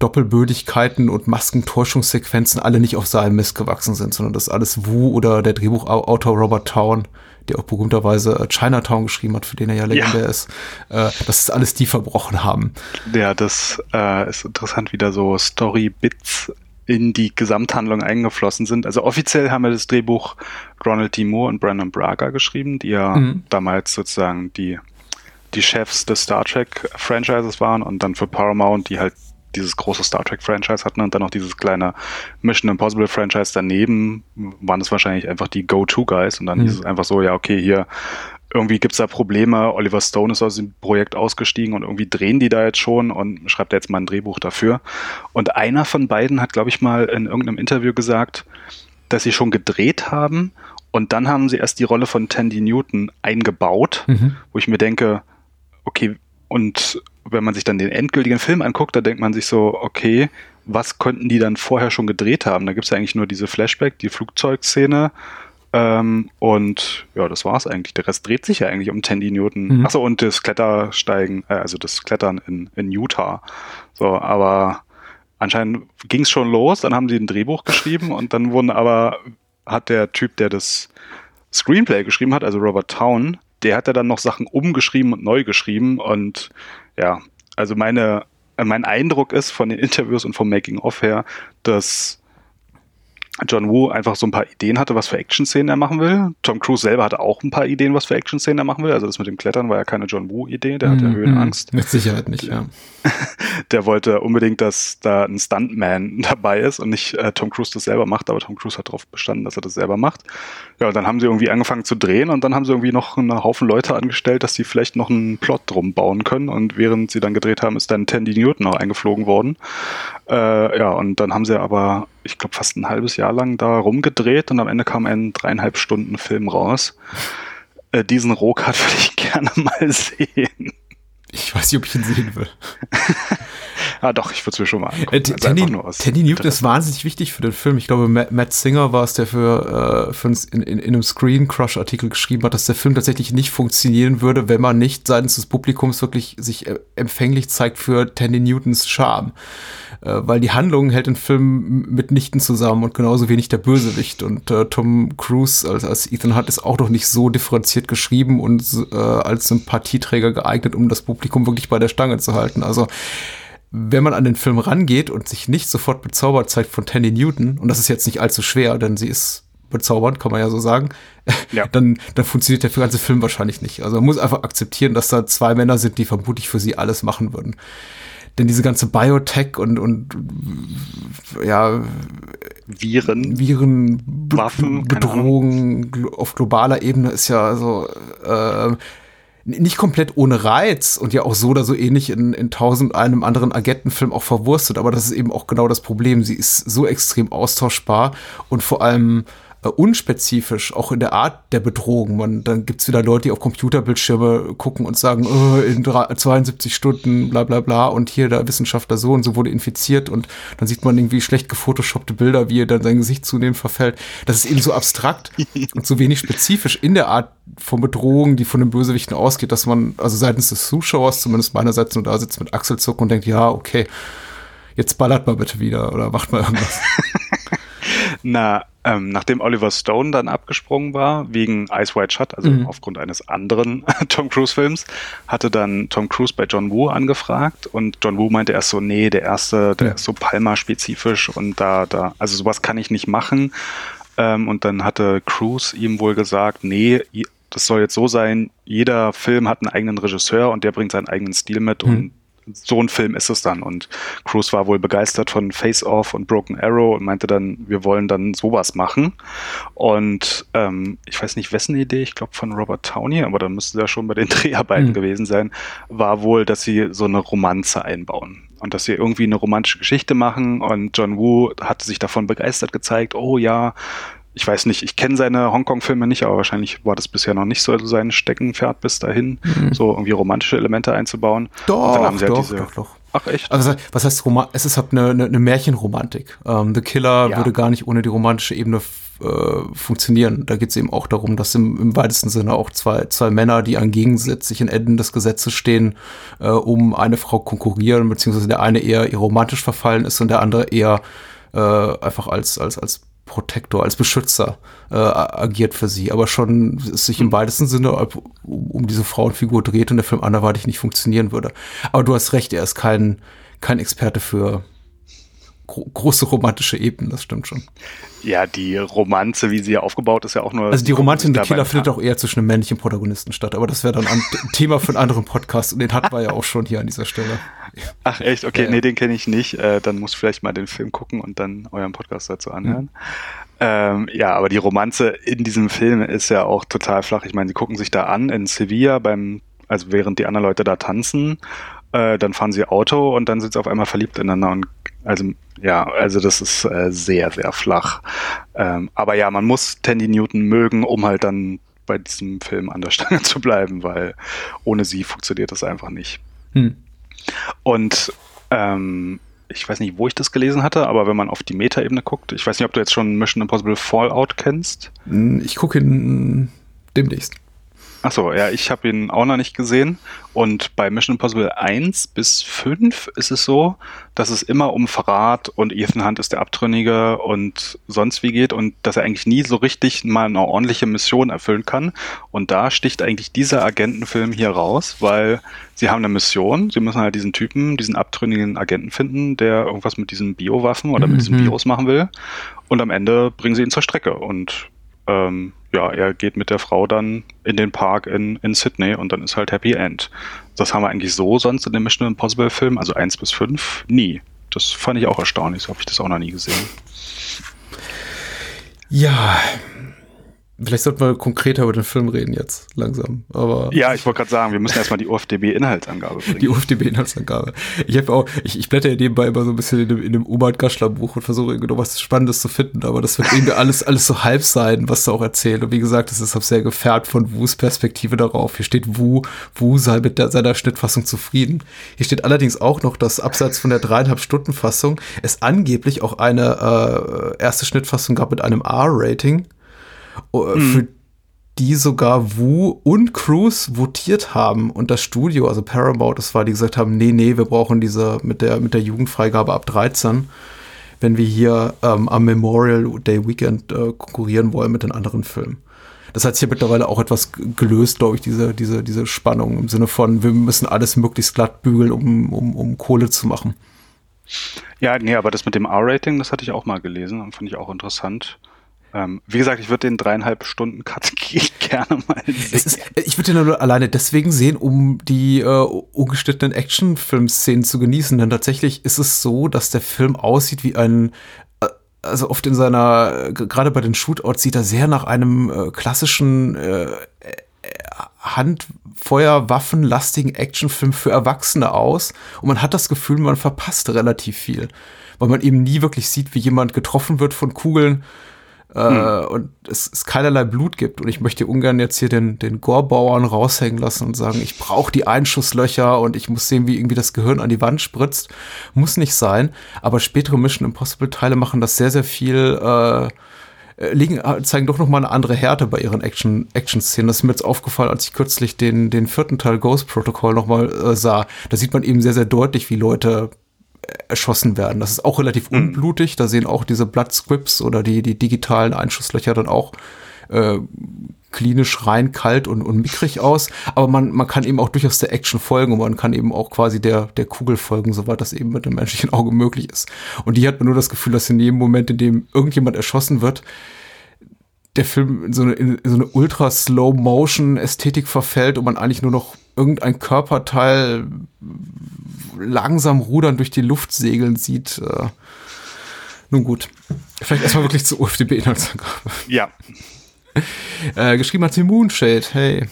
Doppelbödigkeiten und Maskentäuschungssequenzen alle nicht auf seinem Mist gewachsen sind, sondern dass alles Wu oder der Drehbuchautor Robert Town der auch berühmterweise äh, Chinatown geschrieben hat, für den er ja legendär ja. ist, äh, dass es alles die verbrochen haben. Ja, das äh, ist interessant, wie da so Story-Bits in die Gesamthandlung eingeflossen sind. Also offiziell haben wir das Drehbuch Ronald D. Moore und Brandon Braga geschrieben, die ja mhm. damals sozusagen die, die Chefs des Star Trek Franchises waren und dann für Paramount, die halt dieses große Star Trek Franchise hatten und dann noch dieses kleine Mission Impossible Franchise daneben, waren es wahrscheinlich einfach die Go-To-Guys und dann mhm. hieß es einfach so, ja, okay, hier irgendwie gibt's da Probleme. Oliver Stone ist aus dem Projekt ausgestiegen und irgendwie drehen die da jetzt schon und schreibt jetzt mal ein Drehbuch dafür. Und einer von beiden hat, glaube ich, mal in irgendeinem Interview gesagt, dass sie schon gedreht haben und dann haben sie erst die Rolle von Tandy Newton eingebaut, mhm. wo ich mir denke, okay, und wenn man sich dann den endgültigen Film anguckt, da denkt man sich so, okay, was könnten die dann vorher schon gedreht haben? Da gibt es ja eigentlich nur diese Flashback, die Flugzeugszene. Ähm, und ja, das war's eigentlich. Der Rest dreht sich ja eigentlich um Tandy Newton. Mhm. Achso, und das Klettersteigen, äh, also das Klettern in, in Utah. So, aber anscheinend ging es schon los, dann haben sie ein Drehbuch geschrieben und dann wurden aber, hat der Typ, der das Screenplay geschrieben hat, also Robert Town, der hat ja dann noch Sachen umgeschrieben und neu geschrieben und ja, also meine, mein Eindruck ist von den Interviews und vom Making-of her, dass John Woo einfach so ein paar Ideen hatte, was für Action-Szenen er machen will. Tom Cruise selber hatte auch ein paar Ideen, was für Action-Szenen er machen will. Also das mit dem Klettern war ja keine John Woo-Idee, der mm, hatte mhm. Höhenangst. Mit Sicherheit nicht, ja. der wollte unbedingt, dass da ein Stuntman dabei ist und nicht äh, Tom Cruise das selber macht, aber Tom Cruise hat darauf bestanden, dass er das selber macht. Ja, und dann haben sie irgendwie angefangen zu drehen und dann haben sie irgendwie noch einen Haufen Leute angestellt, dass sie vielleicht noch einen Plot drum bauen können. Und während sie dann gedreht haben, ist dann Tandy Newton noch eingeflogen worden. Äh, ja, und dann haben sie aber, ich glaube, fast ein halbes Jahr lang da rumgedreht und am Ende kam ein dreieinhalb Stunden Film raus. Äh, diesen Rohkat würde ich gerne mal sehen. Ich weiß nicht, ob ich ihn sehen will. ah, doch, ich würde es mir schon mal angucken. Äh, Teddy, Teddy Newton ist wahnsinnig wichtig für den Film. Ich glaube, Matt, Matt Singer war es, der für, äh, für uns in, in, in einem Screen Crush Artikel geschrieben hat, dass der Film tatsächlich nicht funktionieren würde, wenn man nicht seitens des Publikums wirklich sich äh, empfänglich zeigt für Teddy Newtons Charme. Äh, weil die Handlung hält den Film mitnichten zusammen und genauso wenig der Bösewicht. Und äh, Tom Cruise als, als Ethan Hunt ist auch noch nicht so differenziert geschrieben und äh, als Sympathieträger geeignet, um das Publikum wirklich bei der Stange zu halten. Also wenn man an den Film rangeht und sich nicht sofort bezaubert zeigt von Tandy Newton, und das ist jetzt nicht allzu schwer, denn sie ist bezaubernd, kann man ja so sagen, ja. dann, dann funktioniert der ganze Film wahrscheinlich nicht. Also man muss einfach akzeptieren, dass da zwei Männer sind, die vermutlich für sie alles machen würden. Denn diese ganze Biotech und, und ja, Viren. Viren, Waffen, glo- auf globaler Ebene ist ja so äh, nicht komplett ohne Reiz und ja auch so oder so ähnlich in, in tausend einem anderen Agentenfilm auch verwurstet, aber das ist eben auch genau das Problem. Sie ist so extrem austauschbar und vor allem äh, unspezifisch, auch in der Art der Bedrohung. Man, dann gibt's wieder Leute, die auf Computerbildschirme gucken und sagen, oh, in drei- 72 Stunden, bla bla bla, und hier der Wissenschaftler so und so wurde infiziert und dann sieht man irgendwie schlecht gefotoshoppte Bilder, wie er dann sein Gesicht zunehmend verfällt. Das ist eben so abstrakt und so wenig spezifisch in der Art von Bedrohung, die von den Bösewichten ausgeht, dass man, also seitens des Zuschauers, zumindest meinerseits, nur da sitzt mit Achselzucken und denkt, ja, okay, jetzt ballert mal bitte wieder oder macht mal irgendwas. Na, ähm, nachdem Oliver Stone dann abgesprungen war, wegen Ice White Shut, also Mhm. aufgrund eines anderen Tom Cruise-Films, hatte dann Tom Cruise bei John Woo angefragt und John Woo meinte erst so, nee, der erste, der Ja. ist so Palma-spezifisch und da, da, also sowas kann ich nicht machen. Ähm, und dann hatte Cruise ihm wohl gesagt, nee, das soll jetzt so sein, jeder Film hat einen eigenen Regisseur und der bringt seinen eigenen Stil mit Mhm. und so ein Film ist es dann. Und Cruise war wohl begeistert von Face Off und Broken Arrow und meinte dann, wir wollen dann sowas machen. Und ähm, ich weiß nicht, wessen Idee, ich glaube von Robert Downey, aber dann müsste er schon bei den Dreharbeiten Mhm. gewesen sein, war wohl, dass sie so eine Romanze einbauen. Und dass sie irgendwie eine romantische Geschichte machen. Und John Woo hatte sich davon begeistert gezeigt, oh ja, ich weiß nicht, ich kenne seine Hongkong-Filme nicht, aber wahrscheinlich war das bisher noch nicht so sein Steckenpferd bis dahin, so irgendwie romantische Elemente einzubauen. Und Mhm. Doch, dann haben sie halt doch, diese, doch, doch. Ach echt? Also was heißt Roman? Es ist halt eine, eine, eine Märchenromantik. Ähm, The Killer Ja. würde gar nicht ohne die romantische Ebene äh, funktionieren. Da geht es eben auch darum, dass im, im weitesten Sinne auch zwei, zwei Männer, die an gegensätzlichen Enden des Gesetzes stehen, äh, um eine Frau konkurrieren, beziehungsweise der eine eher eher romantisch verfallen ist und der andere eher äh, einfach als, als, als Protektor, als Beschützer äh, agiert für sie, aber schon es sich im weitesten Sinne um, um diese Frauenfigur dreht und der Film anderweitig nicht funktionieren würde. Aber du hast recht, er ist kein, kein Experte für gro große romantische Ebenen, das stimmt schon. Ja, die Romanze, wie sie ja aufgebaut ist, ja auch nur. Also die Romanze in The dabei Killer findet auch eher zwischen einem männlichen Protagonisten statt, aber das wäre dann ein Thema für einen anderen Podcast und den hatten wir ja auch schon hier an dieser Stelle. Ach echt, okay, Ja, nee, den kenne ich nicht. Äh, dann muss ich vielleicht mal den Film gucken und dann euren Podcast dazu anhören. Mhm. Ähm, ja, aber die Romanze in diesem Film ist ja auch total flach. Ich meine, sie gucken sich da an in Sevilla beim, also während die anderen Leute da tanzen, äh, dann fahren sie Auto und dann sind sie auf einmal verliebt ineinander und also ja, also das ist äh, sehr, sehr flach. Ähm, aber ja, man muss Tandy Newton mögen, um halt dann bei diesem Film an der Stange zu bleiben, weil ohne sie funktioniert das einfach nicht. Hm. Und ähm, ich weiß nicht, wo ich das gelesen hatte, aber wenn man auf die Metaebene guckt, ich weiß nicht, ob du jetzt schon Mission Impossible Fallout kennst. Ich gucke ihn demnächst. Achso, ja, ich habe ihn auch noch nicht gesehen. Und bei Mission Impossible 1 bis 5 ist es so, dass es immer um Verrat und Ethan Hunt ist der Abtrünnige und sonst wie geht und dass er eigentlich nie so richtig mal eine ordentliche Mission erfüllen kann. Und da sticht eigentlich dieser Agentenfilm hier raus, weil sie haben eine Mission, sie müssen halt diesen Typen, diesen abtrünnigen Agenten finden, der irgendwas mit diesen Biowaffen oder mit diesen Mhm. Bios machen will. Und am Ende bringen sie ihn zur Strecke und ähm, ja, er geht mit der Frau dann in den Park in, in Sydney und dann ist halt Happy End. Das haben wir eigentlich so sonst in den Mission Impossible Filmen, also 1 bis 5, nie. Das fand ich auch erstaunlich, so habe ich das auch noch nie gesehen. Ja, vielleicht sollten wir konkreter über den Film reden jetzt, langsam. Aber Ja, ich wollte gerade sagen, wir müssen erstmal die UFDB-Inhaltsangabe bringen. die UFDB-Inhaltsangabe. Ich habe auch, ich, ich blätter ja nebenbei immer so ein bisschen in dem, in dem Umar Gaschler Buch und versuche irgendwie noch was Spannendes zu finden, aber das wird irgendwie alles, alles so halb sein, was du auch erzählt. Und wie gesagt, das ist auch sehr gefärbt von Wus Perspektive darauf. Hier steht Wu, Wu sei mit der, seiner Schnittfassung zufrieden. Hier steht allerdings auch noch, dass abseits von der dreieinhalb Stunden Fassung es angeblich auch eine äh, erste Schnittfassung gab mit einem R-Rating, äh, für die sogar Wu und Cruise votiert haben und das Studio, also Paramount, das war, die gesagt haben, nee, nee, wir brauchen diese mit der, mit der Jugendfreigabe ab 13, wenn wir hier ähm, am Memorial Day Weekend äh, konkurrieren wollen mit den anderen Filmen. Das hat sich hier mittlerweile auch etwas gelöst, glaube ich, diese, diese, diese Spannung im Sinne von, wir müssen alles möglichst glatt bügeln, um, um, um Kohle zu machen. Ja, nee, aber das mit dem R-Rating, das hatte ich auch mal gelesen und fand ich auch interessant. Ähm, wie gesagt, ich würde den dreieinhalb Stunden Cut gerne mal sehen. Ist, ich würde den nur alleine deswegen sehen, um die äh, ungeschnittenen Actionfilm-Szenen zu genießen. Denn tatsächlich ist es so, dass der Film aussieht wie ein äh, also oft in seiner, gerade bei den Shootouts sieht er sehr nach einem äh, klassischen äh, Handfeuerwaffenlastigen Actionfilm für Erwachsene aus. Und man hat das Gefühl, man verpasst relativ viel. Weil man eben nie wirklich sieht, wie jemand getroffen wird von Kugeln hm. und es, es keinerlei Blut gibt. Und ich möchte ungern jetzt hier den, den Gorbauern raushängen lassen und sagen, ich brauche die Einschusslöcher und ich muss sehen, wie irgendwie das Gehirn an die Wand spritzt. Muss nicht sein. Aber spätere Mission Impossible Teile machen das sehr, sehr viel äh, liegen, zeigen doch noch mal eine andere Härte bei ihren Action, Action-Szenen. Das ist mir jetzt aufgefallen, als ich kürzlich den, den vierten Teil Ghost Protocol noch mal äh, sah. Da sieht man eben sehr, sehr deutlich, wie Leute erschossen werden. Das ist auch relativ mhm. unblutig. Da sehen auch diese Blood Scripts oder die, die digitalen Einschusslöcher dann auch äh, klinisch rein, kalt und, und mickrig aus. Aber man, man kann eben auch durchaus der Action folgen und man kann eben auch quasi der, der Kugel folgen, soweit das eben mit dem menschlichen Auge möglich ist. Und die hat man nur das Gefühl, dass in jedem Moment, in dem irgendjemand erschossen wird, der Film in so eine, in so eine ultra slow motion Ästhetik verfällt und man eigentlich nur noch irgendein Körperteil langsam rudern durch die Luft segeln sieht. Äh, nun gut. Vielleicht erstmal wirklich zur UFDB-Inhaltsangabe. Ja. Äh, geschrieben hat sie Moonshade. Hey.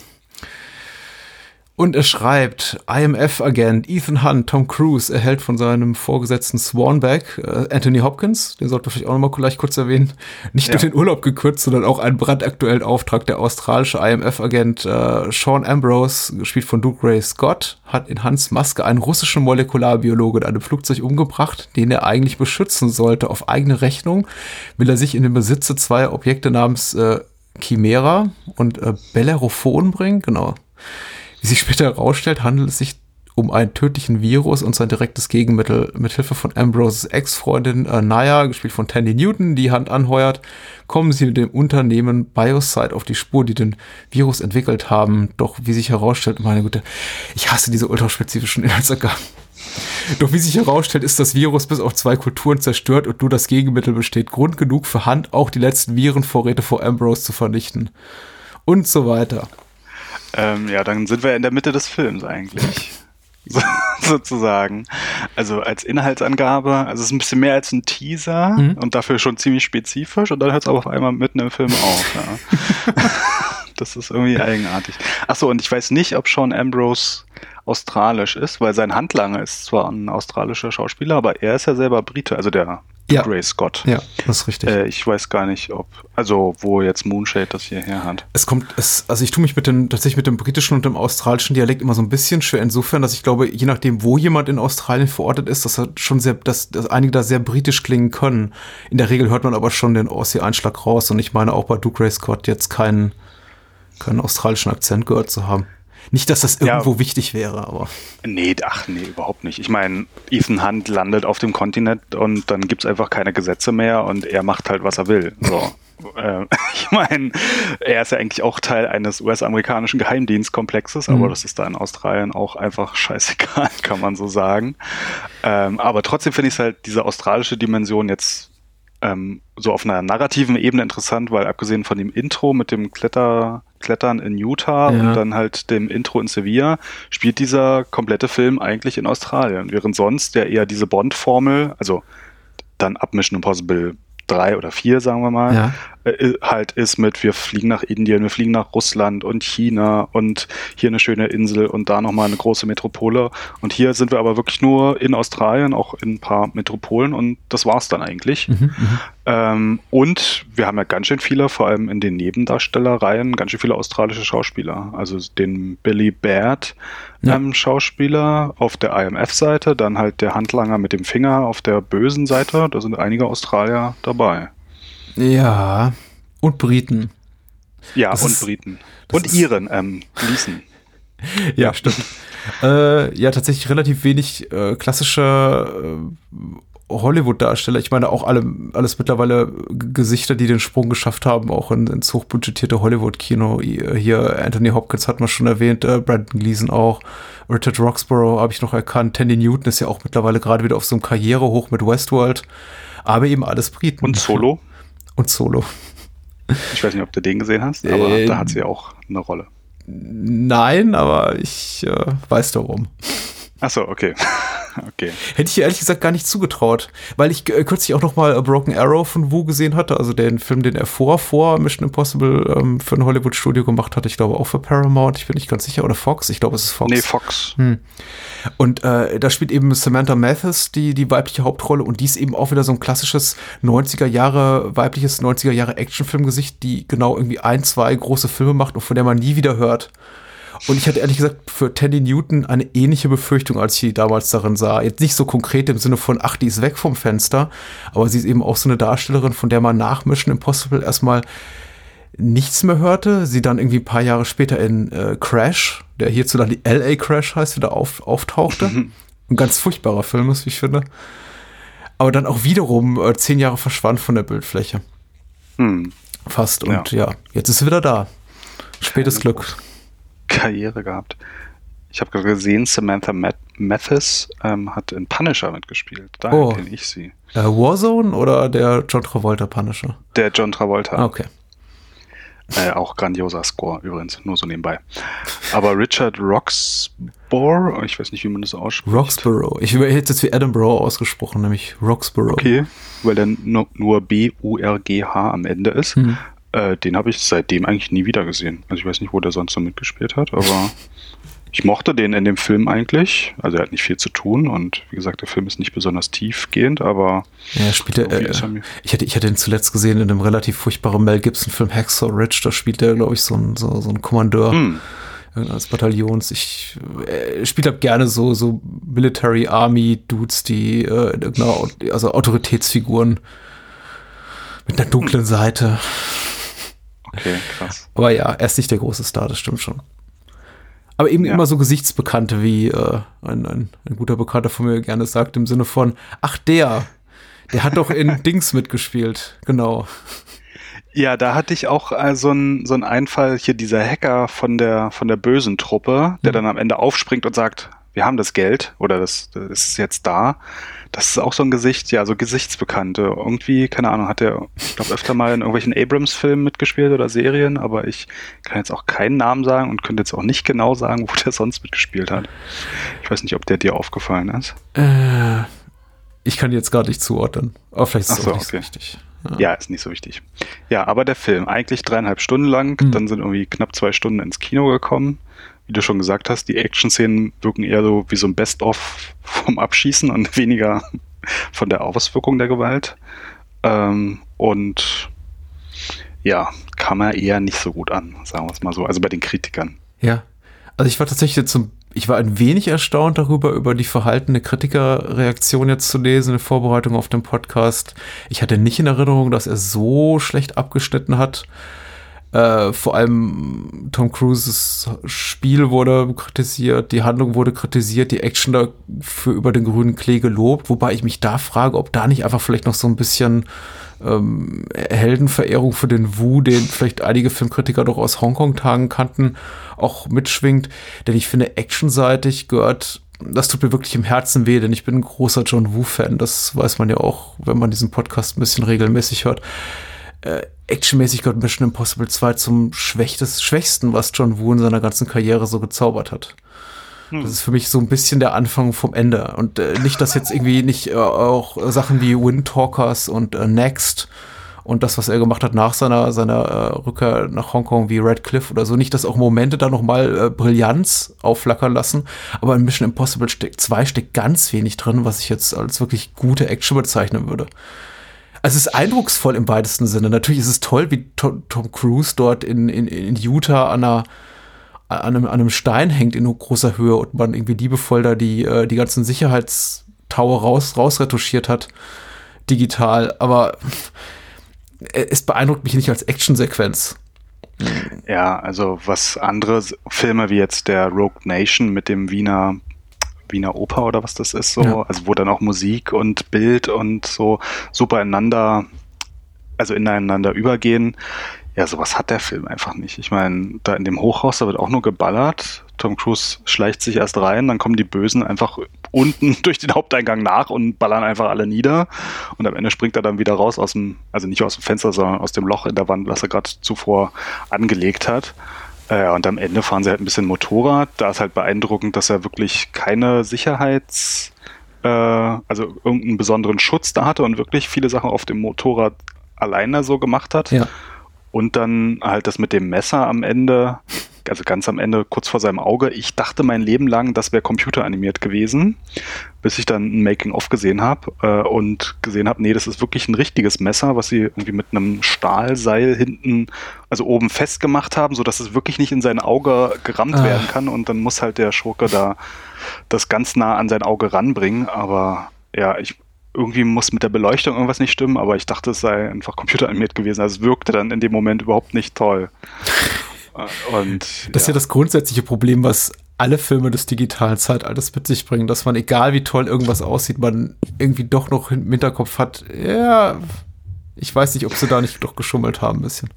Und er schreibt, IMF-Agent Ethan Hunt, Tom Cruise, erhält von seinem Vorgesetzten Swanback, äh, Anthony Hopkins, den sollte ich auch noch mal gleich kurz erwähnen, nicht ja. nur den Urlaub gekürzt, sondern auch einen brandaktuellen Auftrag. Der australische IMF-Agent äh, Sean Ambrose, gespielt von Duke Ray Scott, hat in Hunts Maske einen russischen Molekularbiologe in einem Flugzeug umgebracht, den er eigentlich beschützen sollte. Auf eigene Rechnung will er sich in den Besitze zweier Objekte namens äh, Chimera und äh, Bellerophon bringen, genau wie sich später herausstellt, handelt es sich um einen tödlichen Virus und sein direktes Gegenmittel. Mit Hilfe von Ambroses Ex-Freundin äh, Naya, gespielt von Tandy Newton, die Hand anheuert, kommen sie mit dem Unternehmen Biosite auf die Spur, die den Virus entwickelt haben. Doch wie sich herausstellt, meine Güte, ich hasse diese ultraspezifischen Inhaltsangaben. Doch wie sich herausstellt, ist das Virus bis auf zwei Kulturen zerstört und nur das Gegenmittel besteht. Grund genug für Hand, auch die letzten Virenvorräte vor Ambrose zu vernichten. Und so weiter. Ähm, ja, dann sind wir in der Mitte des Films eigentlich. So, sozusagen. Also als Inhaltsangabe, also es ist ein bisschen mehr als ein Teaser mhm. und dafür schon ziemlich spezifisch und dann hört es aber auf einmal mitten im Film auf. Ja. das ist irgendwie eigenartig. Achso, und ich weiß nicht, ob Sean Ambrose australisch ist, weil sein Handlanger ist zwar ein australischer Schauspieler, aber er ist ja selber Brite, also der ja. Gray Scott. Ja, das ist richtig. Äh, ich weiß gar nicht, ob, also wo jetzt Moonshade das hierher hat. Es kommt, es, also ich tue mich mit dem, tatsächlich mit dem britischen und dem australischen Dialekt immer so ein bisschen schwer, insofern, dass ich glaube, je nachdem, wo jemand in Australien verortet ist, dass er schon sehr, dass, dass einige da sehr britisch klingen können. In der Regel hört man aber schon den Aussie-Einschlag raus und ich meine auch bei Duke Ray Scott jetzt keinen, keinen australischen Akzent gehört zu haben. Nicht, dass das irgendwo ja. wichtig wäre, aber. Nee, ach nee, überhaupt nicht. Ich meine, Ethan Hunt landet auf dem Kontinent und dann gibt's einfach keine Gesetze mehr und er macht halt, was er will. So. äh, ich meine, er ist ja eigentlich auch Teil eines US-amerikanischen Geheimdienstkomplexes, mhm. aber das ist da in Australien auch einfach scheißegal, kann man so sagen. Ähm, aber trotzdem finde ich halt diese australische Dimension jetzt ähm, so auf einer narrativen Ebene interessant, weil abgesehen von dem Intro mit dem Kletter, Klettern in Utah ja. und dann halt dem Intro in Sevilla, spielt dieser komplette Film eigentlich in Australien, während sonst der eher diese Bond-Formel, also dann ab Mission Impossible drei oder vier, sagen wir mal, ja. Äh, halt ist mit, wir fliegen nach Indien, wir fliegen nach Russland und China und hier eine schöne Insel und da nochmal eine große Metropole. Und hier sind wir aber wirklich nur in Australien, auch in ein paar Metropolen und das war's dann eigentlich. Mhm, mhm. ähm, und wir haben ja ganz schön viele, vor allem in den Nebendarstellereien, ganz schön viele australische Schauspieler. Also den Billy Baird, ja. ähm, Schauspieler auf der IMF-Seite, dann halt der Handlanger mit dem Finger auf der bösen Seite. Da sind einige Australier dabei. Ja, und Briten. Ja, das und ist, Briten. Und Iren, ähm, Gleason. ja, stimmt. äh, ja, tatsächlich relativ wenig äh, klassische äh, Hollywood-Darsteller. Ich meine auch alle, alles mittlerweile Gesichter, die den Sprung geschafft haben, auch in, ins hochbudgetierte Hollywood-Kino. Hier Anthony Hopkins hat man schon erwähnt, äh, Brandon Gleason auch, Richard Roxborough habe ich noch erkannt, Tandy Newton ist ja auch mittlerweile gerade wieder auf so einem Karrierehoch mit Westworld, aber eben alles Briten. Und Solo? Und Solo. Ich weiß nicht, ob du den gesehen hast, aber Äh, da hat sie auch eine Rolle. Nein, aber ich äh, weiß darum. Achso, okay. okay. Hätte ich ehrlich gesagt gar nicht zugetraut, weil ich äh, kürzlich auch noch mal A Broken Arrow von Wu gesehen hatte, also den Film, den er vor, vor Mission Impossible ähm, für ein Hollywood-Studio gemacht hat. Ich glaube auch für Paramount, ich bin nicht ganz sicher, oder Fox, ich glaube es ist Fox. Nee, Fox. Und äh, da spielt eben Samantha Mathis die, die weibliche Hauptrolle und die ist eben auch wieder so ein klassisches 90er Jahre, weibliches 90er Jahre Actionfilmgesicht, die genau irgendwie ein, zwei große Filme macht und von der man nie wieder hört. Und ich hatte ehrlich gesagt für Tandy Newton eine ähnliche Befürchtung, als ich die damals darin sah. Jetzt nicht so konkret im Sinne von, ach, die ist weg vom Fenster, aber sie ist eben auch so eine Darstellerin, von der man nach Mission Impossible erstmal nichts mehr hörte. Sie dann irgendwie ein paar Jahre später in äh, Crash, der hierzulande LA Crash heißt, wieder auf, auftauchte. Ein ganz furchtbarer Film ist, wie ich finde. Aber dann auch wiederum äh, zehn Jahre verschwand von der Bildfläche. Hm. Fast. Und ja, jetzt ist sie wieder da. Spätes Glück. Karriere gehabt. Ich habe gerade gesehen, Samantha Math Mathis ähm, hat in Punisher mitgespielt. Daher Oh. kenne ich sie. Äh, Warzone oder der John Travolta Punisher? Der John Travolta. Okay. Äh, auch grandioser Score übrigens, nur so nebenbei. Aber Richard Roxborough, ich weiß nicht, wie man das ausspricht. Roxborough. Ich hätte jetzt wie Edinburgh ausgesprochen, nämlich Roxborough. Okay, weil dann nur, B-U-R-G-H am Ende ist. Hm. Äh, den habe ich seitdem eigentlich nie wieder gesehen. Also ich weiß nicht, wo der sonst so mitgespielt hat, aber ich mochte den in dem Film eigentlich. Also er hat nicht viel zu tun und wie gesagt, der Film ist nicht besonders tiefgehend, aber Ja, er äh, ist er mir- ich, hatte, ich hatte ihn zuletzt gesehen in einem relativ furchtbaren Mel Gibson-Film Hacksaw Ridge. Da spielt er, glaube ich, so ein, so, so ein Kommandeur hm, äh, als Bataillons. Ich äh, spiele halt gerne so, so Military Army Dudes, die äh, in irgendeiner, Au- also Autoritätsfiguren mit einer dunklen Seite. Okay, krass. Aber ja, er ist nicht der große Star, das stimmt schon. Aber eben Ja. immer so Gesichtsbekannte, wie äh, ein, ein, ein guter Bekannter von mir gerne sagt, im Sinne von, ach der, der hat doch in Dings mitgespielt. Genau. Ja, da hatte ich auch äh, so einen so Einfall hier dieser Hacker von der von der bösen Truppe, der dann am Ende aufspringt und sagt, wir haben das Geld oder das, das ist jetzt da. Das ist auch so ein Gesicht, ja, so Gesichtsbekannte. Irgendwie, keine Ahnung, hat er, ich glaube, öfter mal in irgendwelchen Abrams-Filmen mitgespielt oder Serien, aber ich kann jetzt auch keinen Namen sagen und könnte jetzt auch nicht genau sagen, wo der sonst mitgespielt hat. Ich weiß nicht, ob der dir aufgefallen ist. Äh, ich kann die jetzt gar nicht zuordnen. Aber vielleicht ist es so, auch nicht okay. so wichtig. Ja, ist nicht so wichtig. Ja, aber der Film, eigentlich dreieinhalb Stunden lang, Mhm. dann sind irgendwie knapp zwei Stunden ins Kino gekommen. Wie du schon gesagt hast, die Action-Szenen wirken eher so wie so ein Best-of vom Abschießen und weniger von der Auswirkung der Gewalt. Ähm, und ja, kam er eher nicht so gut an, sagen wir es mal so. Also bei den Kritikern. Ja. Also ich war tatsächlich jetzt zum, ich war ein wenig erstaunt darüber, über die verhaltene Kritikerreaktion jetzt zu lesen in Vorbereitung auf den Podcast. Ich hatte nicht in Erinnerung, dass er so schlecht abgeschnitten hat. Äh, vor allem Tom Cruises Spiel wurde kritisiert, die Handlung wurde kritisiert, die Action dafür über den grünen Klee gelobt, wobei ich mich da frage, ob da nicht einfach vielleicht noch so ein bisschen ähm, Heldenverehrung für den Wu, den vielleicht einige Filmkritiker doch aus Hongkong-Tagen kannten, auch mitschwingt. Denn ich finde, actionseitig gehört, das tut mir wirklich im Herzen weh, denn ich bin ein großer John Wu-Fan. Das weiß man ja auch, wenn man diesen Podcast ein bisschen regelmäßig hört. Äh, actionmäßig gehört Mission Impossible 2 zum schwächtes, schwächsten, was John Woo in seiner ganzen Karriere so gezaubert hat. Das ist für mich so ein bisschen der Anfang vom Ende. Und äh, nicht, dass jetzt irgendwie nicht äh, auch Sachen wie Wind Talkers und äh, Next und das, was er gemacht hat nach seiner, seiner äh, Rückkehr nach Hongkong wie Red Cliff oder so, nicht, dass auch Momente da nochmal äh, Brillanz aufflackern lassen. Aber in Mission Impossible steckt, 2 steckt ganz wenig drin, was ich jetzt als wirklich gute Action bezeichnen würde. Also es ist eindrucksvoll im weitesten Sinne. Natürlich ist es toll, wie Tom, Tom Cruise dort in, in, in Utah an einer an einem, an einem Stein hängt in großer Höhe und man irgendwie liebevoll da die, äh, die ganzen Sicherheitstower raus, rausretuschiert hat, digital. Aber es beeindruckt mich nicht als Actionsequenz. Ja, also was andere Filme wie jetzt der Rogue Nation mit dem Wiener Wiener Oper oder was das ist so, Ja. also wo dann auch Musik und Bild und so super ineinander, also ineinander übergehen. ja, sowas hat der Film einfach nicht. Ich meine, da in dem Hochhaus, da wird auch nur geballert. Tom Cruise schleicht sich erst rein, dann kommen die Bösen einfach unten durch den Haupteingang nach und ballern einfach alle nieder. Und am Ende springt er dann wieder raus aus dem, also nicht aus dem Fenster, sondern aus dem Loch in der Wand, was er gerade zuvor angelegt hat. Äh, und am Ende fahren sie halt ein bisschen Motorrad. Da ist halt beeindruckend, dass er wirklich keine Sicherheits, äh, also irgendeinen besonderen Schutz da hatte und wirklich viele Sachen auf dem Motorrad alleine so gemacht hat. Ja. Und dann halt das mit dem Messer am Ende, also ganz am Ende, kurz vor seinem Auge. Ich dachte mein Leben lang, das wäre computeranimiert gewesen, bis ich dann ein Making-of gesehen habe äh, und gesehen habe, nee, das ist wirklich ein richtiges Messer, was sie irgendwie mit einem Stahlseil hinten, also oben festgemacht haben, sodass es wirklich nicht in sein Auge gerammt Ah. werden kann. Und dann muss halt der Schurke da das ganz nah an sein Auge ranbringen. Aber ja, ich irgendwie muss mit der Beleuchtung irgendwas nicht stimmen, aber ich dachte, es sei einfach computeranimiert gewesen. Also es wirkte dann in dem Moment überhaupt nicht toll. Und Das ist ja das grundsätzliche Problem, was alle Filme des digitalen Zeitalters mit sich bringen, dass man, egal wie toll irgendwas aussieht, man irgendwie doch noch im Hinterkopf hat, ja, ich weiß nicht, ob sie da nicht doch geschummelt haben ein bisschen.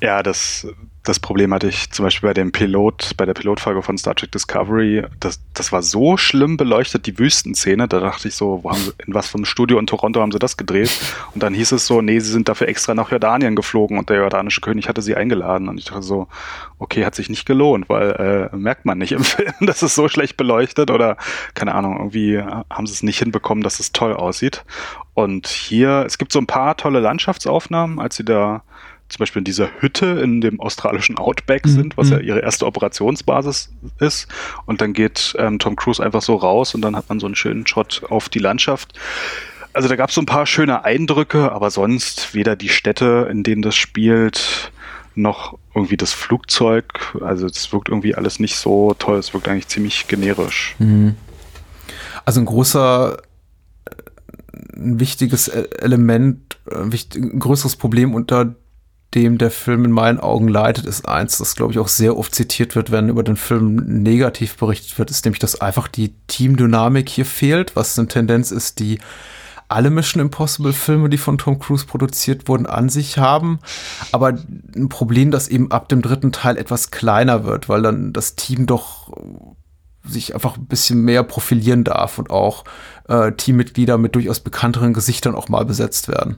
Ja, das, das Problem hatte ich zum Beispiel bei dem Pilot, bei der Pilotfolge von Star Trek Discovery. Das, das war so schlimm beleuchtet, die Wüstenszene. Da dachte ich so, wo haben sie, in was für einem Studio in Toronto haben sie das gedreht? Und dann hieß es so, nee, sie sind dafür extra nach Jordanien geflogen und der jordanische König hatte sie eingeladen. Und ich dachte so, okay, hat sich nicht gelohnt, weil äh, merkt man nicht im Film, dass es so schlecht beleuchtet oder keine Ahnung, irgendwie haben sie es nicht hinbekommen, dass es toll aussieht. Und hier, es gibt so ein paar tolle Landschaftsaufnahmen, als sie da zum Beispiel in dieser Hütte in dem australischen Outback sind, was ja ihre erste Operationsbasis ist. Und dann geht ähm, Tom Cruise einfach so raus und dann hat man so einen schönen Shot auf die Landschaft. Also da gab es so ein paar schöne Eindrücke, aber sonst weder die Städte, in denen das spielt, noch irgendwie das Flugzeug. Also es wirkt irgendwie alles nicht so toll. Es wirkt eigentlich ziemlich generisch. Also ein großer, äh, ein wichtiges E- Element, äh, ein größeres Problem, unter dem der Film in meinen Augen leidet, ist eins, das glaube ich auch sehr oft zitiert wird, wenn über den Film negativ berichtet wird, ist nämlich, dass einfach die Teamdynamik hier fehlt, was eine Tendenz ist, die alle Mission Impossible Filme, die von Tom Cruise produziert wurden, an sich haben. Aber ein Problem, das eben ab dem dritten Teil etwas kleiner wird, weil dann das Team doch sich einfach ein bisschen mehr profilieren darf und auch äh, Teammitglieder mit durchaus bekannteren Gesichtern auch mal besetzt werden.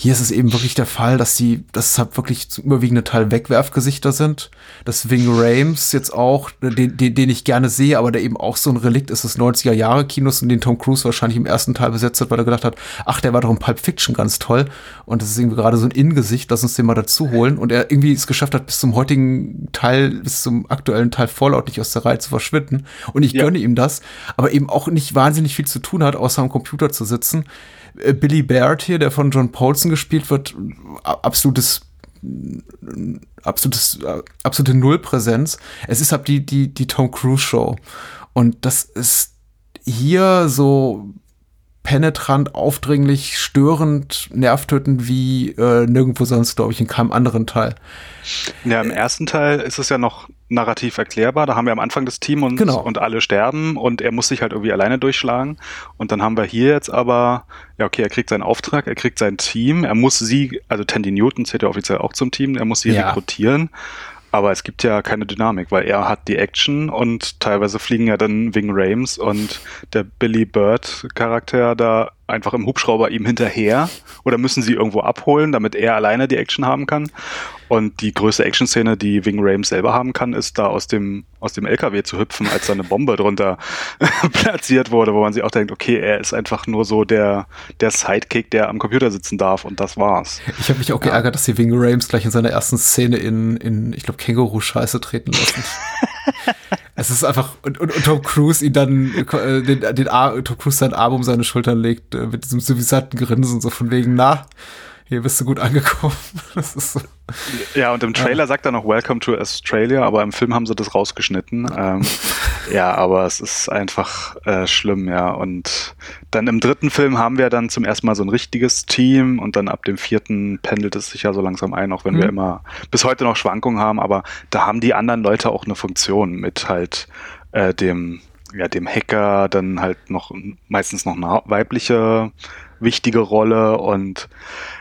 Hier ist es eben wirklich der Fall, dass sie, dass es halt wirklich zum überwiegenden Teil Wegwerfgesichter sind. Dass Ving Rames jetzt auch, den, den, den ich gerne sehe, aber der eben auch so ein Relikt ist des 90er Jahre Kinos und den Tom Cruise wahrscheinlich im ersten Teil besetzt hat, weil er gedacht hat, ach, der war doch in Pulp Fiction ganz toll. Und das ist irgendwie gerade so ein Ingesicht, lass uns den mal dazu holen. Und er irgendwie es geschafft hat, bis zum heutigen Teil, bis zum aktuellen Teil Fallout nicht aus der Reihe zu verschwinden. Und ich Ja. gönne ihm das, aber eben auch nicht wahnsinnig viel zu tun hat, außer am Computer zu sitzen. Äh, Billy Baird hier, der von John Paulson gespielt wird, absolutes absolutes, äh, absolute Nullpräsenz. Es ist halt die, die, die Tom Cruise Show. Und das ist hier so penetrant, aufdringlich, störend, nervtötend wie äh, nirgendwo sonst, glaube ich, in keinem anderen Teil. Ja, im ersten Teil ist es ja noch narrativ erklärbar. Da haben wir am Anfang das Team und, Genau. und alle sterben und er muss sich halt irgendwie alleine durchschlagen. Und dann haben wir hier jetzt aber, ja, okay, er kriegt seinen Auftrag, er kriegt sein Team, er muss sie, also Tandy Newton zählt ja offiziell auch zum Team, er muss sie Ja. rekrutieren. Aber es gibt ja keine Dynamik, weil er hat die Action und teilweise fliegen ja dann Wing Rames und der Billy Bird Charakter da einfach im Hubschrauber ihm hinterher oder müssen sie irgendwo abholen, damit er alleine die Action haben kann. Und die größte Action-Szene, die Wing Rames selber haben kann, ist da aus dem, aus dem LKW zu hüpfen, als da eine Bombe drunter platziert wurde, wo man sich auch denkt, okay, er ist einfach nur so der, der Sidekick, der am Computer sitzen darf und das war's. Ich habe mich auch geärgert, dass sie Ving Rames gleich in seiner ersten Szene in, in ich glaube, Känguru-Scheiße treten lassen. es ist einfach, und, und, und Tom Cruise ihn dann, äh, den, den Ar Tom Cruise seinen Arm um seine Schultern legt, äh, mit diesem suvisanten Grinsen, so von wegen, na, hier bist du gut angekommen. Das ist so. Ja, und im Trailer sagt er noch Welcome to Australia, aber im Film haben sie das rausgeschnitten. Ähm, ja, aber es ist einfach äh, schlimm, ja. Und dann im dritten Film haben wir dann zum ersten Mal so ein richtiges Team und dann ab dem vierten pendelt es sich ja so langsam ein, auch wenn wir immer bis heute noch Schwankungen haben, aber da haben die anderen Leute auch eine Funktion mit halt äh, dem ja, dem Hacker dann halt noch meistens noch eine weibliche wichtige Rolle und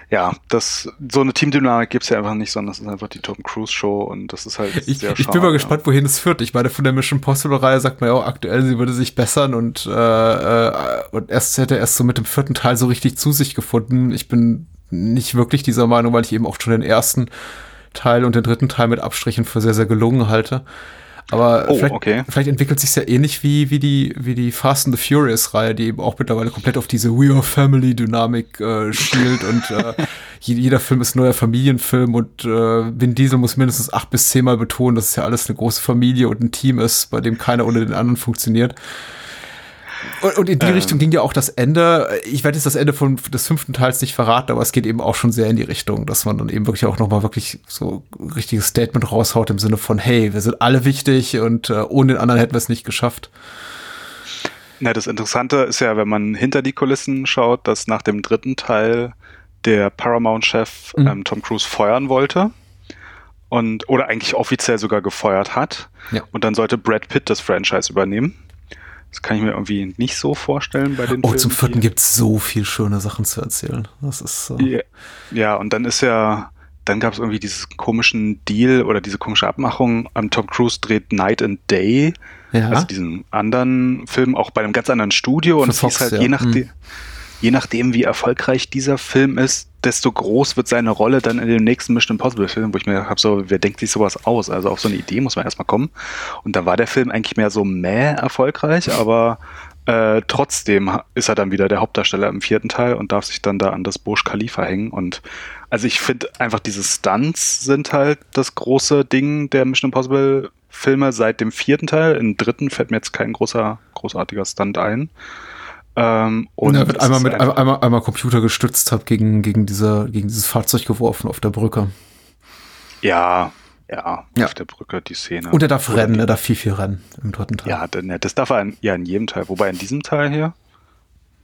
ja, das so eine Teamdynamik gibt's ja einfach nicht, sondern das ist einfach die Tom Cruise Show und das ist halt Ich, sehr ich bin mal gespannt, wohin es führt. Ich meine, von der Mission Possible Reihe sagt man ja auch aktuell, sie würde sich bessern und, äh, äh, und erst hätte er erst so mit dem vierten Teil so richtig zu sich gefunden. Ich bin nicht wirklich dieser Meinung, weil ich eben auch schon den ersten Teil und den dritten Teil mit Abstrichen für sehr, sehr gelungen halte. Aber Oh, vielleicht, okay. vielleicht entwickelt sich ja ähnlich wie, wie die, wie die Fast and the Furious Reihe, die eben auch mittlerweile komplett auf diese We Are Family Dynamik äh, spielt und äh, je- jeder Film ist ein neuer Familienfilm und äh, Vin Diesel muss mindestens acht bis zehnmal betonen, dass es ja alles eine große Familie und ein Team ist, bei dem keiner ohne den anderen funktioniert. Und, und in die Richtung ging ja auch das Ende. Ich werde jetzt das Ende von, des fünften Teils nicht verraten, aber es geht eben auch schon sehr in die Richtung, dass man dann eben wirklich auch nochmal wirklich so ein richtiges Statement raushaut im Sinne von, hey, wir sind alle wichtig und äh, ohne den anderen hätten wir es nicht geschafft. Na, das Interessante ist ja, wenn man hinter die Kulissen schaut, dass nach dem dritten Teil der Paramount-Chef Mhm. ähm, Tom Cruise feuern wollte und oder eigentlich offiziell sogar gefeuert hat. Ja. Und dann sollte Brad Pitt das Franchise übernehmen. Das kann ich mir irgendwie nicht so vorstellen bei den Oh, Filmen, zum vierten die- gibt's so viel schöne Sachen zu erzählen. Das ist äh, Ja, ja, und dann ist ja, dann gab es irgendwie dieses komischen Deal oder diese komische Abmachung. Ähm, Tom Cruise dreht Night and Day, ja. also diesen anderen Film, auch bei einem ganz anderen Studio. Und Für es hieß Fox, halt, ja. je, nachdem, Mhm. Je nachdem, wie erfolgreich dieser Film ist, desto groß wird seine Rolle dann in dem nächsten Mission Impossible Film, wo ich mir habe, so, wer denkt sich sowas aus? Also auf so eine Idee muss man erstmal kommen. Und da war der Film eigentlich mehr so mäh erfolgreich, aber äh, trotzdem ist er dann wieder der Hauptdarsteller im vierten Teil und darf sich dann da an das Burj Khalifa hängen. Und also ich finde einfach diese Stunts sind halt das große Ding der Mission Impossible Filme seit dem vierten Teil. Im dritten fällt mir jetzt kein großer, großartiger Stunt ein. Ähm, und er wird einmal mit einfach- einmal, einmal, Computer gestützt hat gegen, gegen, diese, gegen dieses Fahrzeug geworfen auf der Brücke. Ja, ja, Ja. auf der Brücke die Szene. Und er darf Oder rennen, die- er darf viel, viel rennen im dritten Teil. Ja, ja, das darf er in, ja in jedem Teil. Wobei in diesem Teil hier.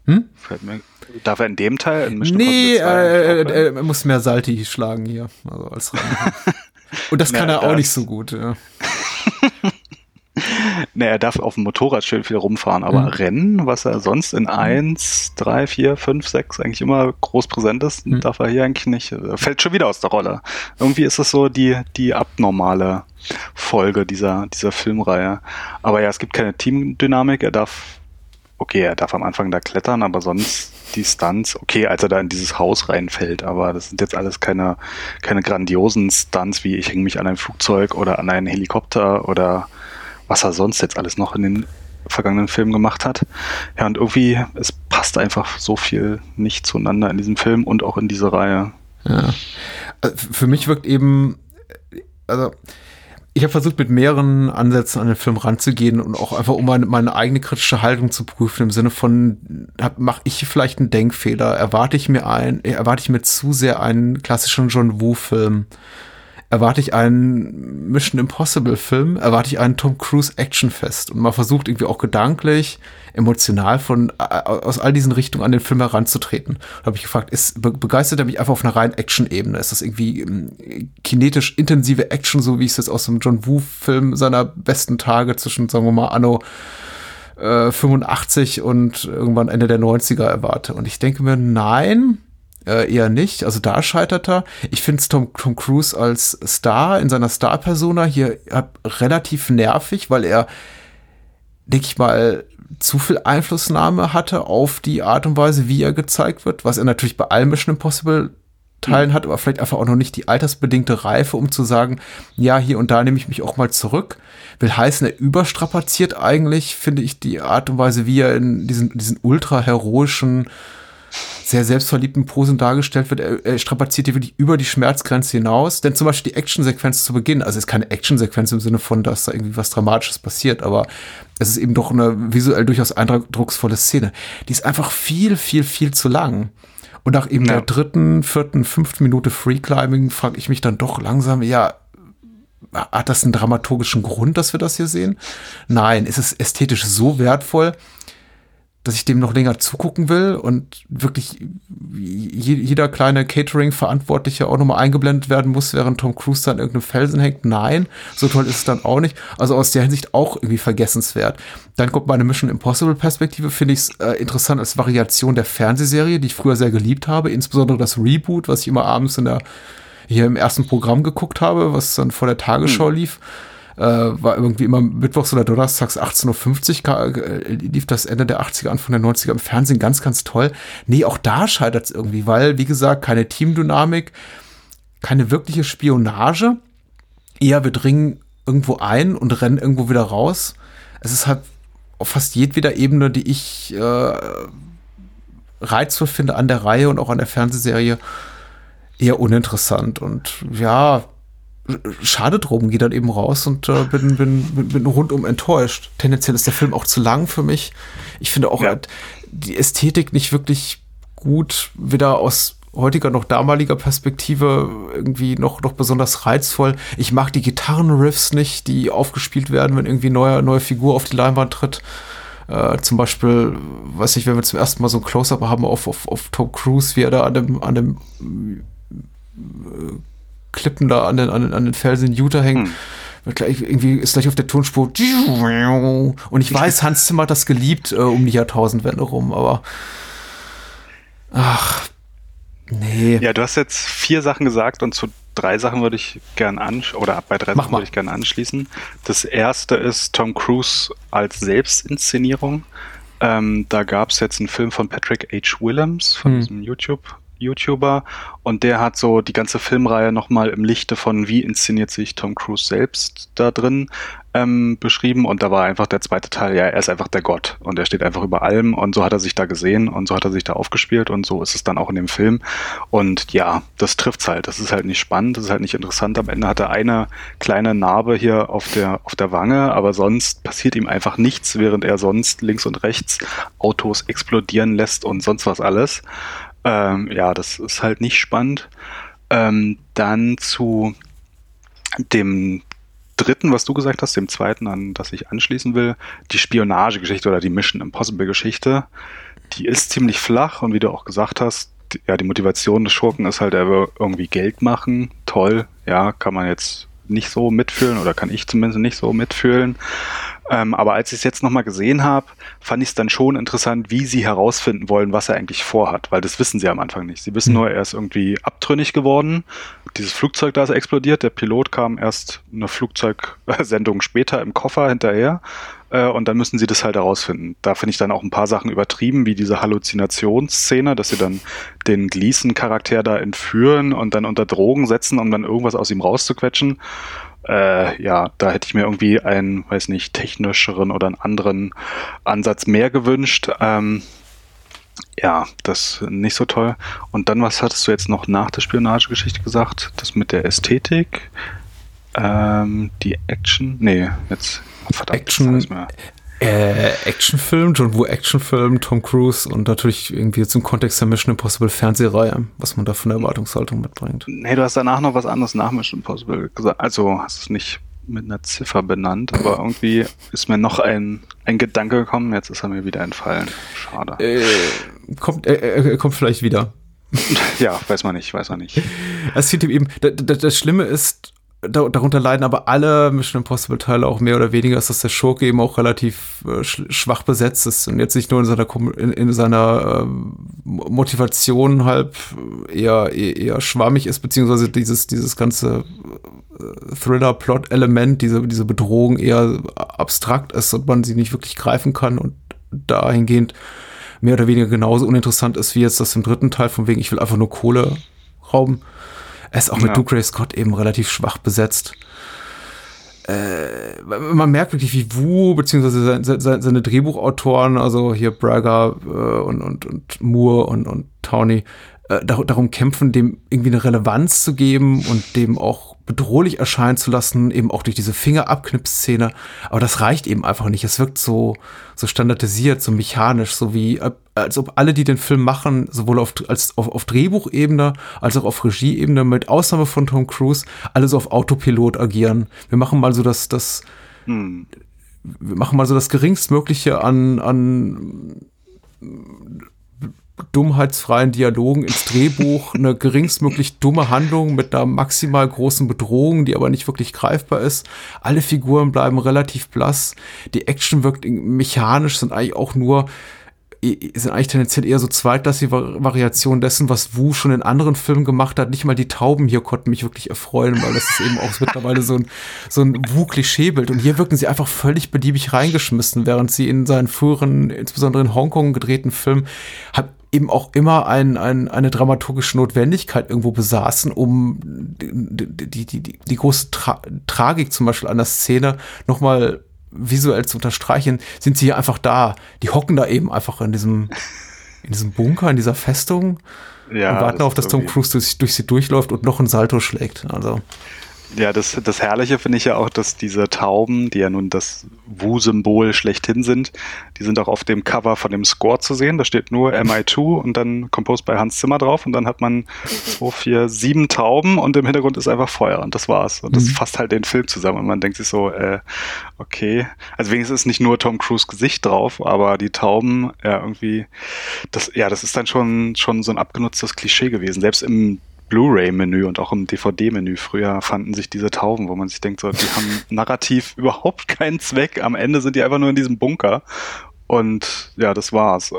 Hm? Mir, darf er in dem Teil? In Nee, Impossible 2 äh, äh, rennen? äh, er muss mehr Salti schlagen hier. Also als. Und das kann Ja, er auch das- nicht so gut. Ja. Nee, er darf auf dem Motorrad schön viel rumfahren, aber Mhm. Rennen, was er sonst in 1, 3, 4, 5, 6 eigentlich immer groß präsent ist, Mhm. darf er hier eigentlich nicht. Er fällt schon wieder aus der Rolle. Irgendwie ist es so die, die abnormale Folge dieser, dieser Filmreihe. Aber ja, es gibt keine Teamdynamik. Er darf, okay, er darf am Anfang da klettern, aber sonst die Stunts, okay, als er da in dieses Haus reinfällt, aber das sind jetzt alles keine, keine grandiosen Stunts, wie ich hänge mich an ein Flugzeug oder an einen Helikopter oder was er sonst jetzt alles noch in den vergangenen Filmen gemacht hat. Ja, und irgendwie, es passt einfach so viel nicht zueinander in diesem Film und auch in diese Reihe. Ja. F- Für mich wirkt eben, also ich habe versucht, mit mehreren Ansätzen an den Film ranzugehen und auch einfach, um meine, meine eigene kritische Haltung zu prüfen, im Sinne von, mache ich vielleicht einen Denkfehler? Erwarte ich mir ein, erwarte ich mir zu sehr einen klassischen John Woo-Film? Erwarte ich einen Mission Impossible-Film? Erwarte ich einen Tom Cruise Actionfest? Und man versucht irgendwie auch gedanklich, emotional von äh, aus all diesen Richtungen an den Film heranzutreten. Da habe ich gefragt, ist, be begeistert er mich einfach auf einer reinen Action-Ebene? Ist das irgendwie ähm, kinetisch intensive Action, so wie ich es jetzt aus dem John Woo-Film seiner besten Tage zwischen, sagen wir mal, Anno äh, 85 und irgendwann Ende der 90er erwarte? Und ich denke mir, nein, äh, eher nicht. Also da scheitert er. Ich finde Tom, Tom Cruise als Star in seiner Star-Persona hier äh, relativ nervig, weil er, denke ich mal, zu viel Einflussnahme hatte auf die Art und Weise, wie er gezeigt wird, was er natürlich bei allen Mission Impossible Teilen hat, aber vielleicht einfach auch noch nicht die altersbedingte Reife, um zu sagen, ja, hier und da nehme ich mich auch mal zurück. Will heißen, er überstrapaziert eigentlich, finde ich, die Art und Weise, wie er in diesen, diesen ultra heroischen, sehr selbstverliebten Posen dargestellt wird. Er, er strapaziert hier wirklich über die Schmerzgrenze hinaus. Denn zum Beispiel die Actionsequenz zu Beginn, also es ist keine Actionsequenz im Sinne von, dass da irgendwie was Dramatisches passiert, aber es ist eben doch eine visuell durchaus eindrucksvolle Szene. Die ist einfach viel, viel, viel zu lang. Und nach eben Ja. der dritten, vierten, fünften Minute Freeclimbing frage ich mich dann doch langsam, ja, hat das einen dramaturgischen Grund, dass wir das hier sehen? Nein, ist es ästhetisch so wertvoll? Dass ich dem noch länger zugucken will und wirklich jeder kleine Catering-Verantwortliche auch nochmal eingeblendet werden muss, während Tom Cruise dann irgendeinem Felsen hängt. Nein, so toll ist es dann auch nicht. Also aus der Hinsicht auch irgendwie vergessenswert. Dann kommt meine Mission Impossible Perspektive, finde ich es äh, interessant als Variation der Fernsehserie, die ich früher sehr geliebt habe, insbesondere das Reboot, was ich immer abends in der hier im ersten Programm geguckt habe, was dann vor der Tagesschau hm. lief äh, war irgendwie immer mittwochs oder donnerstags 18.50 Uhr, äh, lief das Ende der 80er, Anfang der 90er im Fernsehen ganz, ganz toll. Nee, auch da scheitert es irgendwie, weil, wie gesagt, keine Teamdynamik, keine wirkliche Spionage. Eher wir dringen irgendwo ein und rennen irgendwo wieder raus. Es ist halt auf fast jedweder Ebene, die ich äh, reizvoll finde an der Reihe und auch an der Fernsehserie, eher uninteressant. Und ja, schade drum, gehe dann eben raus und äh, bin, bin, bin, bin rundum enttäuscht. Tendenziell ist der Film auch zu lang für mich. Ich finde auch ja. die Ästhetik nicht wirklich gut, weder aus heutiger noch damaliger Perspektive irgendwie noch, noch besonders reizvoll. Ich mag die Gitarrenriffs nicht, die aufgespielt werden, wenn irgendwie neue, neue Figur auf die Leinwand tritt. Äh, zum Beispiel, weiß ich, wenn wir zum ersten Mal so ein Close-Up haben auf, auf, auf Tom Cruise, wie er da an dem, an dem äh, Klippen da an den, an den, an den Felsen in Utah hängen. Hm. Gleich, irgendwie ist gleich auf der Tonspur. Und ich weiß, Hans Zimmer hat das geliebt äh, um die Jahrtausendwende rum, aber ach, nee. Ja, du hast jetzt vier Sachen gesagt und zu drei Sachen würde ich gern anschließen, oder bei drei Mach Sachen mal. würde ich gerne anschließen. Das erste ist Tom Cruise als Selbstinszenierung. Ähm, da gab es jetzt einen Film von Patrick H. Willems, von hm. diesem YouTube YouTuber und der hat so die ganze Filmreihe nochmal im Lichte von wie inszeniert sich Tom Cruise selbst da drin ähm, beschrieben. Und da war einfach der zweite Teil, ja, er ist einfach der Gott und er steht einfach über allem und so hat er sich da gesehen und so hat er sich da aufgespielt und so ist es dann auch in dem Film. Und ja, das trifft's halt, das ist halt nicht spannend, das ist halt nicht interessant, am Ende hat er eine kleine Narbe hier auf der, auf der Wange, aber sonst passiert ihm einfach nichts, während er sonst links und rechts Autos explodieren lässt und sonst was alles ähm, ja, das ist halt nicht spannend. Ähm, dann zu dem dritten, was du gesagt hast, dem zweiten, an das ich anschließen will, die Spionagegeschichte oder die Mission Impossible Geschichte. Die ist ziemlich flach und wie du auch gesagt hast, die, ja, die Motivation des Schurken ist halt, er will irgendwie Geld machen. Toll, ja, kann man jetzt nicht so mitfühlen oder kann ich zumindest nicht so mitfühlen. Ähm, aber als ich es jetzt nochmal gesehen habe, fand ich es dann schon interessant, wie sie herausfinden wollen, was er eigentlich vorhat, weil das wissen sie am Anfang nicht. Sie wissen mhm. nur, er ist irgendwie abtrünnig geworden. Dieses Flugzeug da ist explodiert. Der Pilot kam erst eine Flugzeugsendung später im Koffer hinterher. Äh, und dann müssen sie das halt herausfinden. Da finde ich dann auch ein paar Sachen übertrieben, wie diese Halluzinationsszene, dass sie dann den Gleason-Charakter da entführen und dann unter Drogen setzen, um dann irgendwas aus ihm rauszuquetschen äh, ja, da hätte ich mir irgendwie einen, weiß nicht, technischeren oder einen anderen Ansatz mehr gewünscht. Ähm, ja, das nicht so toll. Und dann, was hattest du jetzt noch nach der Spionagegeschichte gesagt? Das mit der Ästhetik, ähm, die Action, nee, jetzt verdammt, Action, äh, Actionfilm, John Woo Actionfilm, Tom Cruise und natürlich irgendwie jetzt im Kontext der Mission Impossible Fernsehreihe, was man da von der Erwartungshaltung mitbringt. Nee, du hast danach noch was anderes nach Mission Impossible gesagt. Also hast es nicht mit einer Ziffer benannt, aber irgendwie ist mir noch ein, ein Gedanke gekommen, jetzt ist er mir wieder entfallen. Schade. Äh, kommt, äh, kommt vielleicht wieder. ja, weiß man nicht, weiß man nicht. Es sieht eben, das, das Schlimme ist, darunter leiden aber alle Mission Impossible Teile auch mehr oder weniger, ist, dass der Schurke eben auch relativ äh, schwach besetzt ist und jetzt nicht nur in seiner in, in seiner ähm, Motivation halb eher, eher, eher schwammig ist, beziehungsweise dieses dieses ganze äh, Thriller-Plot-Element, diese diese Bedrohung eher abstrakt ist und man sie nicht wirklich greifen kann und dahingehend mehr oder weniger genauso uninteressant ist wie jetzt das im dritten Teil von wegen ich will einfach nur Kohle rauben. Er ist auch ja. mit Duke Scott eben relativ schwach besetzt. Äh, man merkt wirklich, wie Wu, beziehungsweise seine, seine Drehbuchautoren, also hier Braga äh, und, und, und Moore und, und Townie, äh, darum kämpfen, dem irgendwie eine Relevanz zu geben und dem auch bedrohlich erscheinen zu lassen, eben auch durch diese Fingerabknipsszene. Aber das reicht eben einfach nicht. Es wirkt so, so standardisiert, so mechanisch, so wie, als ob alle, die den Film machen, sowohl auf, als auf, auf Drehbuchebene als auch auf Regieebene, mit Ausnahme von Tom Cruise, alle so auf Autopilot agieren. Wir machen mal so das, das, hm. wir machen mal so das geringstmögliche an, an dummheitsfreien Dialogen ins Drehbuch, eine geringstmöglich dumme Handlung mit einer maximal großen Bedrohung, die aber nicht wirklich greifbar ist. Alle Figuren bleiben relativ blass. Die Action wirkt mechanisch, sind eigentlich auch nur sind eigentlich tendenziell eher so zweitklassige Variationen dessen, was Wu schon in anderen Filmen gemacht hat. Nicht mal die Tauben hier konnten mich wirklich erfreuen, weil das ist eben auch mittlerweile so ein, so ein Wu-Klischeebild. Und hier wirken sie einfach völlig beliebig reingeschmissen, während sie in seinen früheren, insbesondere in Hongkong gedrehten Filmen, hat eben auch immer ein, ein, eine dramaturgische Notwendigkeit irgendwo besaßen, um die, die, die, die große Tra Tragik zum Beispiel einer Szene nochmal visuell zu unterstreichen, sind sie hier einfach da. Die hocken da eben einfach in diesem, in diesem Bunker, in dieser Festung ja, und warten auf, dass Tom Cruise durch, durch sie durchläuft und noch ein Salto schlägt. Also. Ja, das, das Herrliche finde ich ja auch, dass diese Tauben, die ja nun das Wu-Symbol schlechthin sind, die sind auch auf dem Cover von dem Score zu sehen. Da steht nur MI2 und dann Composed bei Hans Zimmer drauf und dann hat man zwei, vier, sieben Tauben und im Hintergrund ist einfach Feuer und das war's. Und das mhm. fasst halt den Film zusammen und man denkt sich so, äh, okay. Also wenigstens ist nicht nur Tom Cruise Gesicht drauf, aber die Tauben, ja, irgendwie, das, ja, das ist dann schon, schon so ein abgenutztes Klischee gewesen. Selbst im Blu-ray-Menü und auch im DVD-Menü früher fanden sich diese Tauben, wo man sich denkt, so, die haben narrativ überhaupt keinen Zweck. Am Ende sind die einfach nur in diesem Bunker. Und ja, das war's.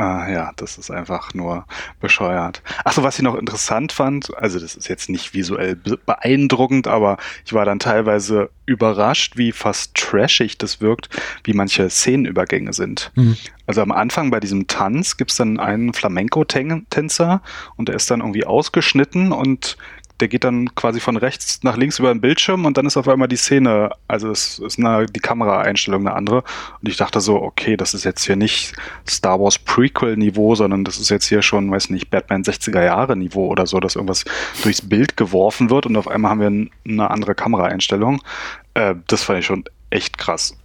Ah, ja, das ist einfach nur bescheuert. Achso, was ich noch interessant fand, also das ist jetzt nicht visuell beeindruckend, aber ich war dann teilweise überrascht, wie fast trashig das wirkt, wie manche Szenenübergänge sind. Mhm. Also am Anfang bei diesem Tanz gibt's dann einen Flamenco-Tänzer und der ist dann irgendwie ausgeschnitten und der geht dann quasi von rechts nach links über den Bildschirm und dann ist auf einmal die Szene, also es ist eine, die Kameraeinstellung eine andere. Und ich dachte so, okay, das ist jetzt hier nicht Star Wars Prequel-Niveau, sondern das ist jetzt hier schon, weiß nicht, Batman 60er Jahre Niveau oder so, dass irgendwas durchs Bild geworfen wird und auf einmal haben wir eine andere Kameraeinstellung. Äh, das fand ich schon echt krass.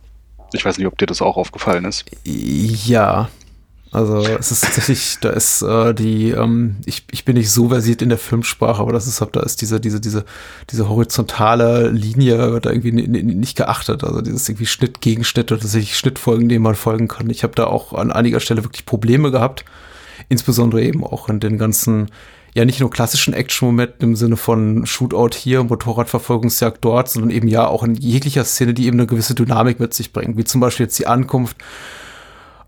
Ich weiß nicht, ob dir das auch aufgefallen ist. Ja, also es ist tatsächlich, da ist äh, die, ähm, ich, ich bin nicht so versiert in der Filmsprache, aber das ist, da ist diese, diese, diese, diese horizontale Linie wird da irgendwie nicht geachtet. Also dieses irgendwie Schnitt, Gegenschnitt oder tatsächlich Schnittfolgen, denen man folgen kann. Ich habe da auch an einiger Stelle wirklich Probleme gehabt. Insbesondere eben auch in den ganzen, ja nicht nur klassischen Action-Momenten im Sinne von Shootout hier, Motorradverfolgungsjagd dort, sondern eben ja auch in jeglicher Szene, die eben eine gewisse Dynamik mit sich bringt, wie zum Beispiel jetzt die Ankunft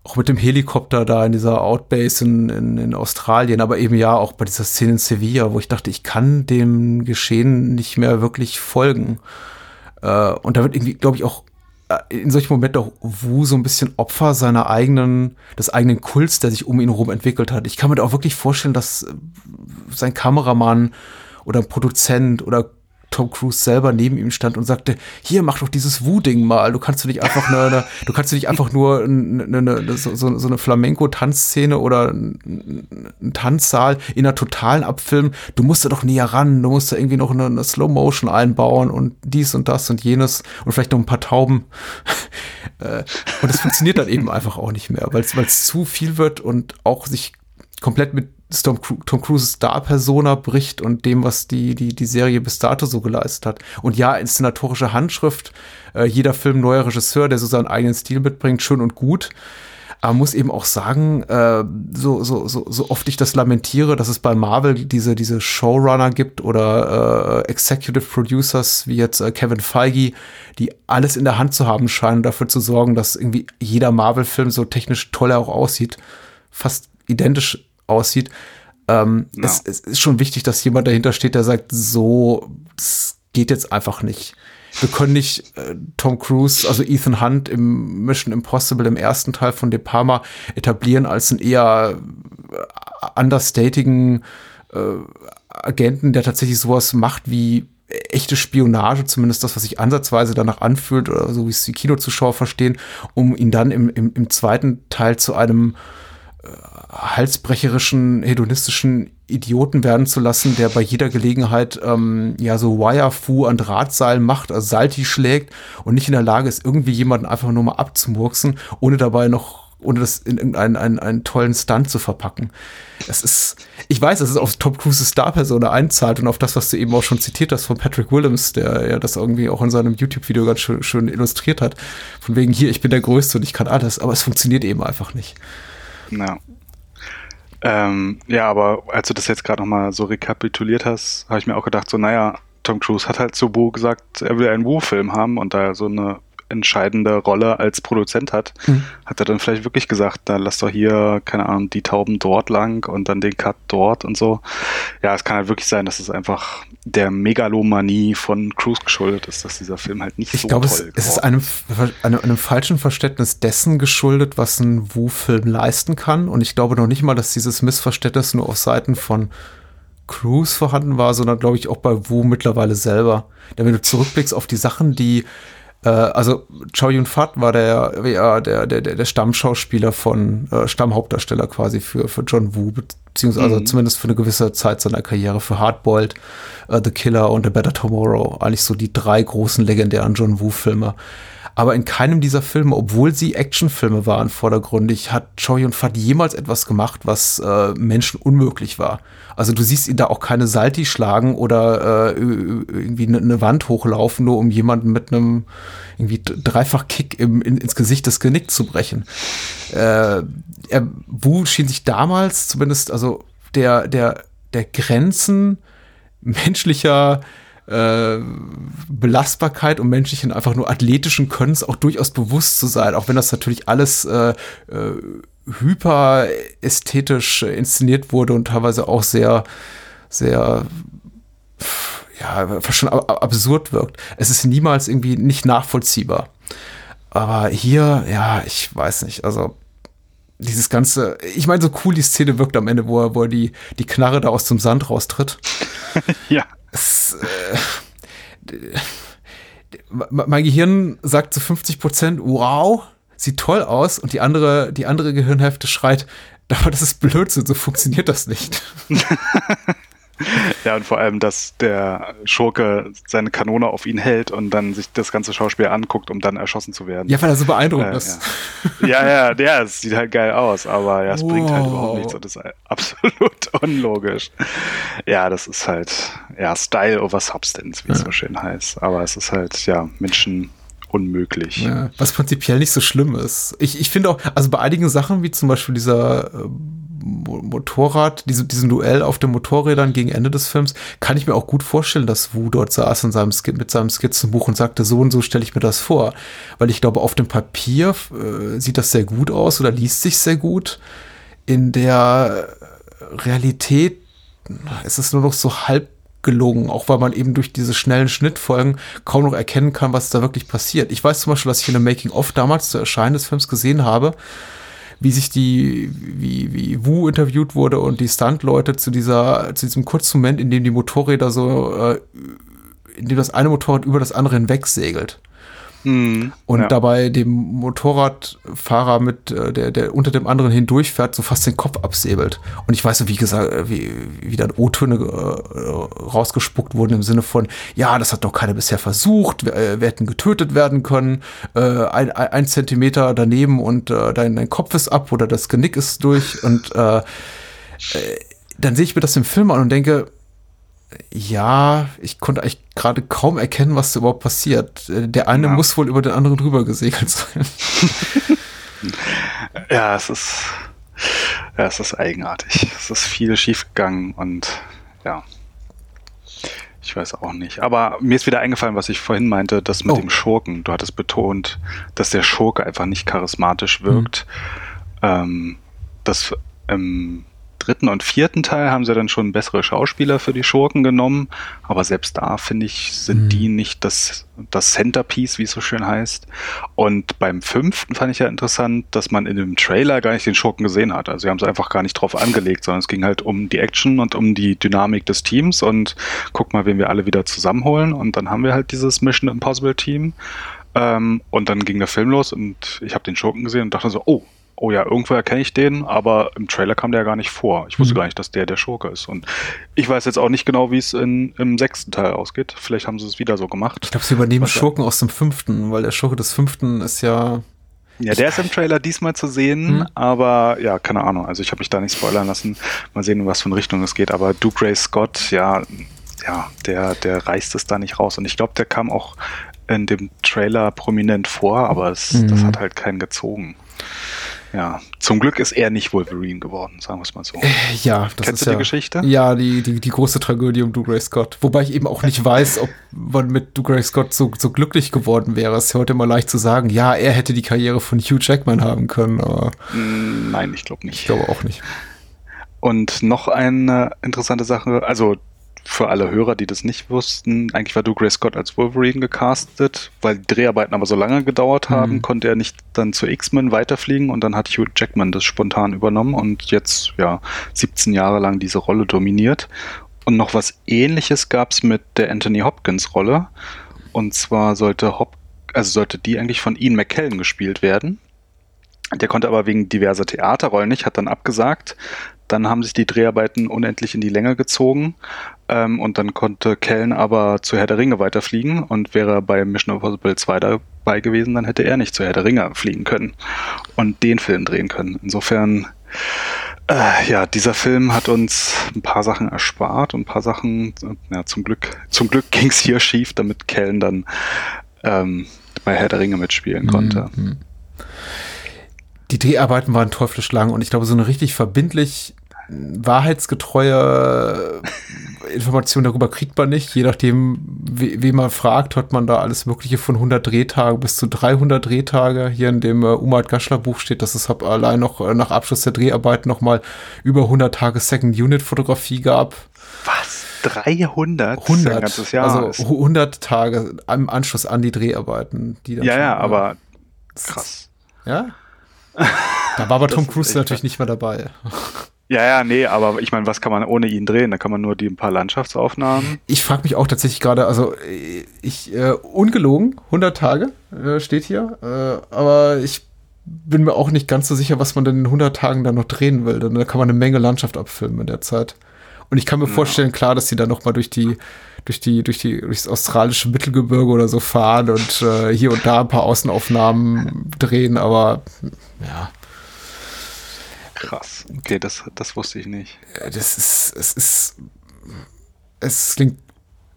auch mit dem Helikopter da in dieser Outbase in, in, in, Australien, aber eben ja auch bei dieser Szene in Sevilla, wo ich dachte, ich kann dem Geschehen nicht mehr wirklich folgen. Äh, und da wird irgendwie, glaube ich, auch äh, in solchen Momenten auch Wu so ein bisschen Opfer seiner eigenen, des eigenen Kults, der sich um ihn herum entwickelt hat. Ich kann mir da auch wirklich vorstellen, dass äh, sein Kameramann oder Produzent oder Tom Cruise selber neben ihm stand und sagte, hier mach doch dieses Wu-Ding mal. Du kannst du nicht einfach eine, eine du kannst du nicht einfach nur eine, eine, so, so eine Flamenco-Tanzszene oder einen Tanzsaal in einer totalen abfilmen. Du musst da doch näher ran. Du musst da irgendwie noch eine, eine Slow Motion einbauen und dies und das und jenes und vielleicht noch ein paar Tauben. Äh, und das funktioniert dann eben einfach auch nicht mehr, weil es zu viel wird und auch sich komplett mit Tom, Tom Cruises Star-Persona bricht und dem, was die, die, die Serie bis dato so geleistet hat. Und ja, inszenatorische Handschrift, äh, jeder Film neuer Regisseur, der so seinen eigenen Stil mitbringt, schön und gut. Aber muss eben auch sagen, äh, so, so, so, so oft ich das lamentiere, dass es bei Marvel diese, diese Showrunner gibt oder äh, Executive Producers wie jetzt äh, Kevin Feige, die alles in der Hand zu haben scheinen, dafür zu sorgen, dass irgendwie jeder Marvel-Film so technisch toll auch aussieht. Fast identisch aussieht. Ähm, ja. es, es, ist schon wichtig, dass jemand dahinter steht, der sagt, so, es geht jetzt einfach nicht. Wir können nicht äh, Tom Cruise, also Ethan Hunt im Mission Impossible im ersten Teil von De Palma etablieren als einen eher äh, understatigen äh, Agenten, der tatsächlich sowas macht wie echte Spionage, zumindest das, was sich ansatzweise danach anfühlt, oder so wie es die Kinozuschauer verstehen, um ihn dann im, im, im zweiten Teil zu einem halsbrecherischen, hedonistischen Idioten werden zu lassen, der bei jeder Gelegenheit ähm, ja so Wire-Fu an Drahtseilen macht, also Salti schlägt und nicht in der Lage ist, irgendwie jemanden einfach nur mal abzumurksen, ohne dabei noch ohne das in irgendeinen einen, einen tollen Stunt zu verpacken. Es ist, ich weiß, dass es auf Tom Cruises Star-Persona einzahlt und auf das, was du eben auch schon zitiert hast von Patrick Willems, der ja das irgendwie auch in seinem YouTube-Video ganz schön, schön illustriert hat. Von wegen hier, ich bin der Größte und ich kann alles, aber es funktioniert eben einfach nicht. Ja. Ähm, ja, aber als du das jetzt gerade nochmal so rekapituliert hast, habe ich mir auch gedacht, so, naja, Tom Cruise hat halt zu Wu gesagt, er will einen Wu-Film haben und da so eine entscheidende Rolle als Produzent hat, Mhm. hat er dann vielleicht wirklich gesagt, da lass doch hier, keine Ahnung, die Tauben dort lang und dann den Cut dort und so. Ja, es kann halt wirklich sein, dass es einfach der Megalomanie von Cruise geschuldet ist, dass dieser Film halt nicht Ich so glaube, toll es ist einem, einem, einem falschen Verständnis dessen geschuldet, was ein Wu-Film leisten kann. Und ich glaube noch nicht mal, dass dieses Missverständnis nur auf Seiten von Cruise vorhanden war, sondern glaube ich auch bei Wu mittlerweile selber. Denn wenn du zurückblickst auf die Sachen, die also Chow Yun Fat war der, ja, der, der, der Stammschauspieler von, äh, Stammhauptdarsteller quasi für, für John Woo, beziehungsweise also Mhm. zumindest für eine gewisse Zeit seiner Karriere für Hardboiled, äh, The Killer und A Better Tomorrow. Eigentlich so die drei großen legendären John Woo-Filme. Aber in keinem dieser Filme, obwohl sie Actionfilme waren vordergründig, hat Chow Yun Fat jemals etwas gemacht, was äh, Menschen unmöglich war. Also du siehst ihn da auch keine Salti schlagen oder äh, irgendwie eine ne Wand hochlaufen, nur um jemanden mit einem irgendwie Dreifach-Kick im, in, ins Gesicht das Genick zu brechen. Äh, er, Wu schien sich damals zumindest, also der, der, der Grenzen menschlicher äh, Belastbarkeit und menschlichen einfach nur athletischen Könnens auch durchaus bewusst zu sein, auch wenn das natürlich alles äh, äh, hyper ästhetisch inszeniert wurde und teilweise auch sehr, sehr ja, schon ab absurd wirkt. Es ist niemals irgendwie nicht nachvollziehbar. Aber hier, ja, ich weiß nicht, also dieses ganze, ich meine, so cool die Szene wirkt am Ende, wo er, wo er die, die Knarre da aus dem Sand raustritt. Ja. Es, äh, mein Gehirn sagt zu 50 Prozent, wow, sieht toll aus, und die andere, die andere Gehirnhälfte schreit, aber das ist Blödsinn, so funktioniert das nicht. Ja, und vor allem, dass der Schurke seine Kanone auf ihn hält und dann sich das ganze Schauspiel anguckt, um dann erschossen zu werden. Ja, weil er so beeindruckend Äh, ist. Ja, ja, ja, es sieht halt geil aus, aber ja, es bringt halt Wow. überhaupt nichts und ist halt absolut unlogisch. Ja, das ist halt, ja, Style over Substance, wie es so schön heißt. Aber es ist halt, ja, Menschen unmöglich. Ja, was prinzipiell nicht so schlimm ist. Ich, ich finde auch, also bei einigen Sachen, wie zum Beispiel dieser äh, Motorrad, diese, diesen Duell auf den Motorrädern gegen Ende des Films, kann ich mir auch gut vorstellen, dass Wu dort saß in seinem mit seinem Skizzenbuch und sagte, so und so stelle ich mir das vor. Weil ich glaube, auf dem Papier äh, sieht das sehr gut aus oder liest sich sehr gut. In der Realität ist es nur noch so halb gelungen, auch weil man eben durch diese schnellen Schnittfolgen kaum noch erkennen kann, was da wirklich passiert. Ich weiß zum Beispiel, dass ich in einem Making-of damals zu Erscheinen des Films gesehen habe, wie sich die, wie, wie Wu interviewt wurde und die Stunt-Leute zu dieser, zu diesem kurzen Moment, in dem die Motorräder so, äh, in dem das eine Motorrad über das andere hinweg segelt. Mhm. Und ja. dabei dem Motorradfahrer mit, äh, der, der unter dem anderen hindurchfährt, so fast den Kopf absäbelt. Und ich weiß so, wie gesagt, äh, wie, wie dann O-Töne äh, rausgespuckt wurden im Sinne von, ja, das hat doch keiner bisher versucht, wir, äh, wir hätten getötet werden können, äh, ein, ein Zentimeter daneben und äh, dein, dein Kopf ist ab oder das Genick ist durch und äh, äh, dann sehe ich mir das im Film an und denke, ja, ich konnte eigentlich gerade kaum erkennen, was da überhaupt passiert. Äh, Der eine Ja. muss wohl über den anderen drüber gesegelt sein. Ja, es ist, ja, es ist eigenartig. Es ist viel schiefgegangen und ja. Ich weiß auch nicht. Aber mir ist wieder eingefallen, was ich vorhin meinte, das mit Oh. dem Schurken. Du hattest betont, dass der Schurke einfach nicht charismatisch wirkt. Ähm, das im dritten und vierten Teil haben sie dann schon bessere Schauspieler für die Schurken genommen. Aber selbst da, finde ich, sind Mhm. die nicht das, das Centerpiece, wie es so schön heißt. Und beim fünften fand ich ja interessant, dass man in dem Trailer gar nicht den Schurken gesehen hat. Also sie haben es einfach gar nicht drauf angelegt, sondern es ging halt um die Action und um die Dynamik des Teams und guck mal, wen wir alle wieder zusammenholen. Und dann haben wir halt dieses Mission Impossible Team. Ähm, und dann ging der Film los und ich habe den Schurken gesehen und dachte so, oh, oh ja, irgendwo erkenne ich den, aber im Trailer kam der ja gar nicht vor. Ich wusste Mhm. gar nicht, dass der der Schurke ist. Und ich weiß jetzt auch nicht genau, wie es in, im sechsten Teil ausgeht. Vielleicht haben sie es wieder so gemacht. Ich glaube, sie übernehmen Was- Schurken aus dem fünften, weil der Schurke des fünften ist ja. Ja, der ist im Trailer diesmal zu sehen, Mhm. aber ja, keine Ahnung. Also ich habe mich da nicht spoilern lassen. Mal sehen, in was für eine Richtung es geht. Aber Duke Ray Scott, ja, ja, der, der reißt es da nicht raus. Und ich glaube, der kam auch in dem Trailer prominent vor, aber es, Mhm. das hat halt keinen gezogen. Ja, zum Glück ist er nicht Wolverine geworden, sagen wir es mal so. Ja, das Kennst ist du die ja, Geschichte? Ja, die, die, die große Tragödie um Dougray Scott. Wobei ich eben auch nicht weiß, ob man mit Dougray Scott so, so glücklich geworden wäre. Es ist ja heute immer leicht zu sagen, ja, er hätte die Karriere von Hugh Jackman haben können, aber Nein, ich glaube nicht. ich glaube auch nicht. Und noch eine interessante Sache, also für alle Hörer, die das nicht wussten, eigentlich war Dougray Scott als Wolverine gecastet, weil die Dreharbeiten aber so lange gedauert haben, Mhm. konnte er nicht dann zu X-Men weiterfliegen und dann hat Hugh Jackman das spontan übernommen und jetzt ja 17 Jahre lang diese Rolle dominiert. Und noch was ähnliches gab es mit der Anthony Hopkins Rolle. Und zwar sollte Hop also sollte die eigentlich von Ian McKellen gespielt werden. Der konnte aber wegen diverser Theaterrollen nicht, hat dann abgesagt. Dann haben sich die Dreharbeiten unendlich in die Länge gezogen ähm, und dann konnte Kellen aber zu Herr der Ringe weiterfliegen und wäre er bei Mission Impossible 2 dabei gewesen, dann hätte er nicht zu Herr der Ringe fliegen können und den Film drehen können. Insofern, äh, ja, dieser Film hat uns ein paar Sachen erspart und ein paar Sachen, äh, ja, zum Glück, zum Glück ging es hier schief, damit Kellen dann ähm, bei Herr der Ringe mitspielen konnte. Mhm. Die Dreharbeiten waren teuflisch lang und ich glaube, so eine richtig verbindlich wahrheitsgetreue Information darüber kriegt man nicht. Je nachdem, we, wen man fragt, hat man da alles Mögliche von 100 Drehtagen bis zu 300 Drehtage. Hier in dem äh, Umar Gaschler Buch steht, dass es hab allein noch äh, nach Abschluss der Dreharbeiten noch mal über 100 Tage Second Unit Fotografie gab. Was? 300? Das ist ja 100, Ein ganzes Jahr. also 100 Tage im Anschluss an die Dreharbeiten. Die dann ja, schon, ja, aber krass. Ja? Da war aber Tom Cruise natürlich nicht mehr dabei. Ja, ja, nee, aber ich meine, was kann man ohne ihn drehen? Da kann man nur die ein paar Landschaftsaufnahmen. Ich frage mich auch tatsächlich gerade, also ich, äh, ungelogen, 100 Tage äh, steht hier, äh, aber ich bin mir auch nicht ganz so sicher, was man denn in 100 Tagen dann noch drehen will. Denn da kann man eine Menge Landschaft abfilmen in der Zeit. Und ich kann mir vorstellen, klar, dass die dann noch mal durch die, durch die, durch die, durchs australische Mittelgebirge oder so fahren und äh, hier und da ein paar Außenaufnahmen drehen, aber ja, Krass. Okay, das, das wusste ich nicht. Das ist, es ist, es klingt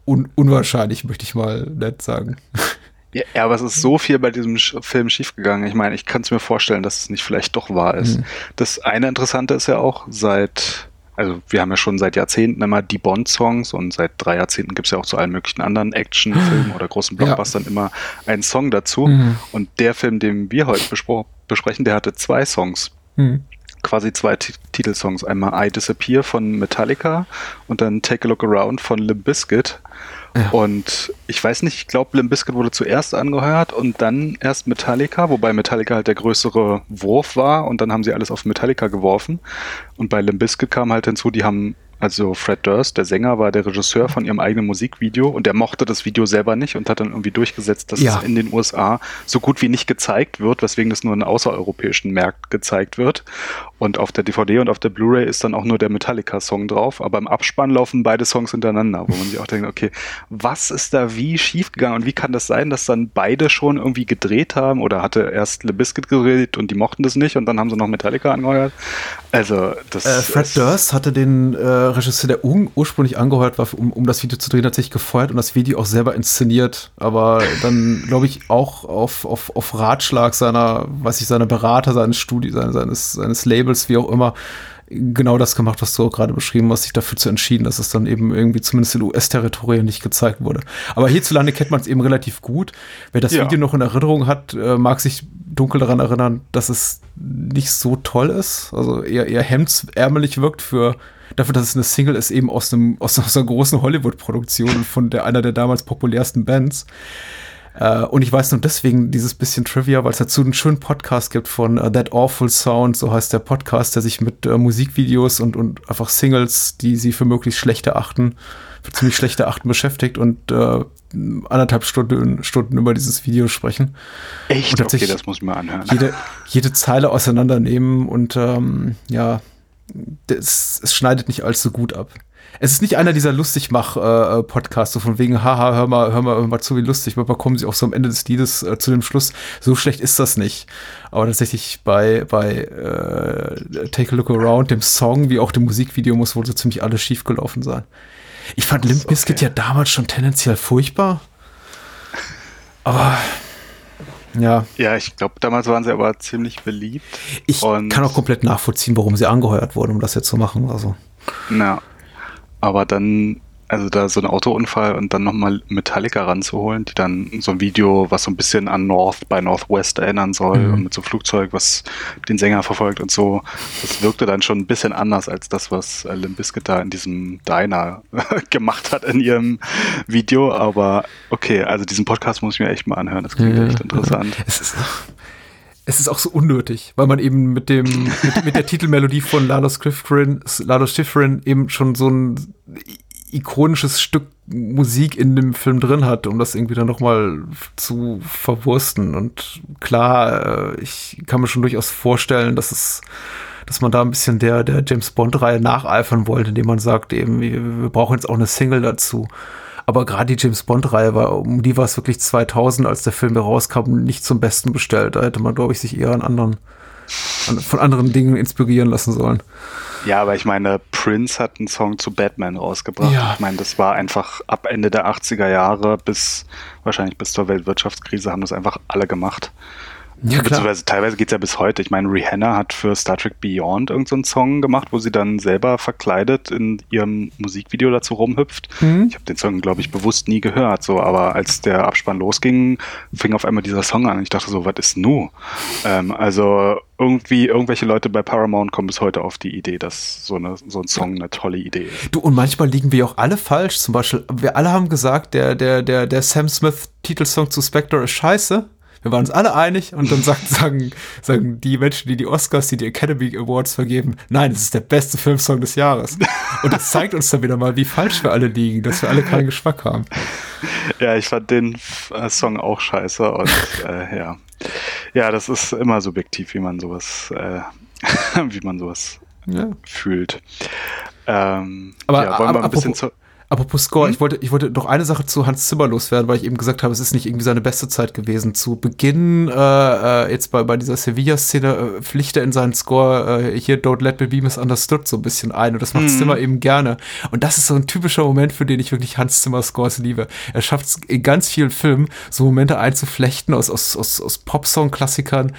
un unwahrscheinlich, möchte ich mal nett sagen. Ja, ja, aber es ist so viel bei diesem Film schiefgegangen. Ich meine, ich kann es mir vorstellen, dass es nicht vielleicht doch wahr ist. Mhm. Das eine Interessante ist ja auch, seit, also wir haben ja schon seit Jahrzehnten immer die Bond-Songs und seit drei Jahrzehnten gibt es ja auch zu allen möglichen anderen Actionfilmen oder großen Ja. Blockbustern immer einen Song dazu. Mhm. Und der Film, den wir heute besprechen, der hatte zwei Songs. Hm. Quasi zwei Ti- Titelsongs. Einmal I Disappear von Metallica und dann Take a Look Around von Limp Bizkit. Und ich weiß nicht, ich glaube, Limp Bizkit wurde zuerst angehört und dann erst Metallica, wobei Metallica halt der größere Wurf war und dann haben sie alles auf Metallica geworfen. Und bei Limp Bizkit kam halt hinzu, die haben also Fred Durst, der Sänger, war der Regisseur von ihrem eigenen Musikvideo und der mochte das Video selber nicht und hat dann irgendwie durchgesetzt, dass Ja. es in den USA so gut wie nicht gezeigt wird, weswegen das nur in außereuropäischen Märkten gezeigt wird. Und auf der DVD und auf der Blu-ray ist dann auch nur der Metallica-Song drauf, aber im Abspann laufen beide Songs hintereinander, wo man sich auch denkt, okay, was ist da wie schiefgegangen und wie kann das sein, dass dann beide schon irgendwie gedreht haben oder hatte erst Le Biscuit gedreht und die mochten das nicht und dann haben sie noch Metallica angehört? Also, das Äh, Fred Durst hatte den äh, Regisseur, der ur ursprünglich angeheuert war, um, um das Video zu drehen, tatsächlich gefeuert und das Video auch selber inszeniert. Aber dann, glaube ich, auch auf, auf, auf Ratschlag seiner, weiß ich, seiner Berater, seines Studios, seines, seines, seines Labels, wie auch immer, genau das gemacht, was du auch gerade beschrieben hast, sich dafür zu entschieden, dass es dann eben irgendwie zumindest in US-Territorien nicht gezeigt wurde. Aber hierzulande kennt man es eben relativ gut. Wer das Ja. Video noch in Erinnerung hat, äh, mag sich dunkel daran erinnern, dass es nicht so toll ist. Also eher, eher hemdsärmelig wirkt für dafür, dass es eine Single ist, eben aus einem, aus, aus einer großen Hollywood-Produktion von der, einer der damals populärsten Bands. Äh, und ich weiß nur deswegen dieses bisschen Trivia, weil es dazu einen schönen Podcast gibt von uh, That Awful Sound, so heißt der Podcast, der sich mit äh, Musikvideos und, und einfach Singles, die sie für möglichst schlecht erachten, für ziemlich schlecht erachten beschäftigt und äh, anderthalb Stunden, Stunden über dieses Video sprechen. echt, und tatsächlich okay, das muss ich mir anhören. Jede, jede Zeile auseinandernehmen und ähm, ja, das, es schneidet nicht allzu gut ab. Es ist nicht einer dieser Lustigmach-Podcasts, so von wegen, haha, hör mal, hör mal, hör mal zu, wie lustig. Manchmal kommen sie auch so am Ende des Liedes äh, zu dem Schluss, so schlecht ist das nicht. Aber tatsächlich bei, bei äh, Take a Look Around, dem Song, wie auch dem Musikvideo, muss wohl so ziemlich alles schiefgelaufen sein. Ich fand Limp Bizkit okay. ja damals schon tendenziell furchtbar. Aber Ja. Ja, ich glaube, damals waren sie aber ziemlich beliebt. Ich kann auch komplett nachvollziehen, warum sie angeheuert wurden, um das jetzt zu machen. Also. Ja. Aber dann, also da so ein Autounfall und dann nochmal Metallica ranzuholen, die dann so ein Video, was so ein bisschen an North by Northwest erinnern soll Mhm. und mit so Flugzeug, was den Sänger verfolgt und so, das wirkte dann schon ein bisschen anders als das, was Limp Bizkit da in diesem Diner gemacht hat in ihrem Video. Aber okay, also diesen Podcast muss ich mir echt mal anhören, das klingt Ja, echt interessant. Es ist, es ist auch so unnötig, weil man eben mit dem mit, mit der Titelmelodie von Lalo Schifrin, Lalo Schifrin eben schon so ein ikonisches Stück Musik in dem Film drin hat, um das irgendwie dann nochmal zu verwursten. Und klar, äh, ich kann mir schon durchaus vorstellen, dass es dass man da ein bisschen der, der James Bond-Reihe nacheifern wollte, indem man sagt, eben, wir, wir brauchen jetzt auch eine Single dazu. Aber gerade die James Bond-Reihe war, um die war es wirklich 2000, als der Film herauskam, nicht zum Besten bestellt. Da hätte man, glaube ich, sich eher an anderen, an, von anderen Dingen inspirieren lassen sollen. Ja, aber ich meine, Prince hat einen Song zu Batman rausgebracht. Ja. Ich meine, das war einfach ab Ende der 80er Jahre bis wahrscheinlich bis zur Weltwirtschaftskrise haben das einfach alle gemacht. Ja. Beziehungsweise teilweise geht's ja bis heute. Ich meine, Rihanna hat für Star Trek Beyond irgendeinen Song gemacht, wo sie dann selber verkleidet in ihrem Musikvideo dazu rumhüpft. Mhm. Ich habe den Song, glaube ich, bewusst nie gehört. So, aber als der Abspann losging, fing auf einmal dieser Song an. Ich dachte so, was ist nu? Ähm, also irgendwie, irgendwelche Leute bei Paramount kommen bis heute auf die Idee, dass so, eine, so ein Song eine tolle Idee ist. Du, und manchmal liegen wir auch alle falsch. Zum Beispiel, wir alle haben gesagt, der, der, der, der Sam Smith-Titelsong zu Spectre ist scheiße. Wir waren uns alle einig und dann sagt, sagen, sagen die Menschen, die die Oscars, die die Academy Awards vergeben, nein, es ist der beste Filmsong des Jahres. Und das zeigt uns dann wieder mal, wie falsch wir alle liegen, dass wir alle keinen Geschmack haben. Ja, ich fand den äh, Song auch scheiße und äh, ja. Ja, das ist immer subjektiv, wie man sowas, äh, wie man sowas Ja. fühlt. Ähm, Aber ja, wollen wir ein bisschen apropos- zu. Apropos Score, ich wollte, ich wollte noch eine Sache zu Hans Zimmer loswerden, weil ich eben gesagt habe, es ist nicht irgendwie seine beste Zeit gewesen. Zu Beginn, äh, äh, jetzt bei, bei dieser Sevilla-Szene, äh, pflicht er in seinen Score äh, hier Don't Let Me Be Misunderstood so ein bisschen ein. Und das macht Zimmer eben gerne. Und das ist so ein typischer Moment, für den ich wirklich Hans Zimmer Scores liebe. Er schafft es in ganz vielen Filmen, so Momente einzuflechten aus, aus, aus, aus Popsong-Klassikern,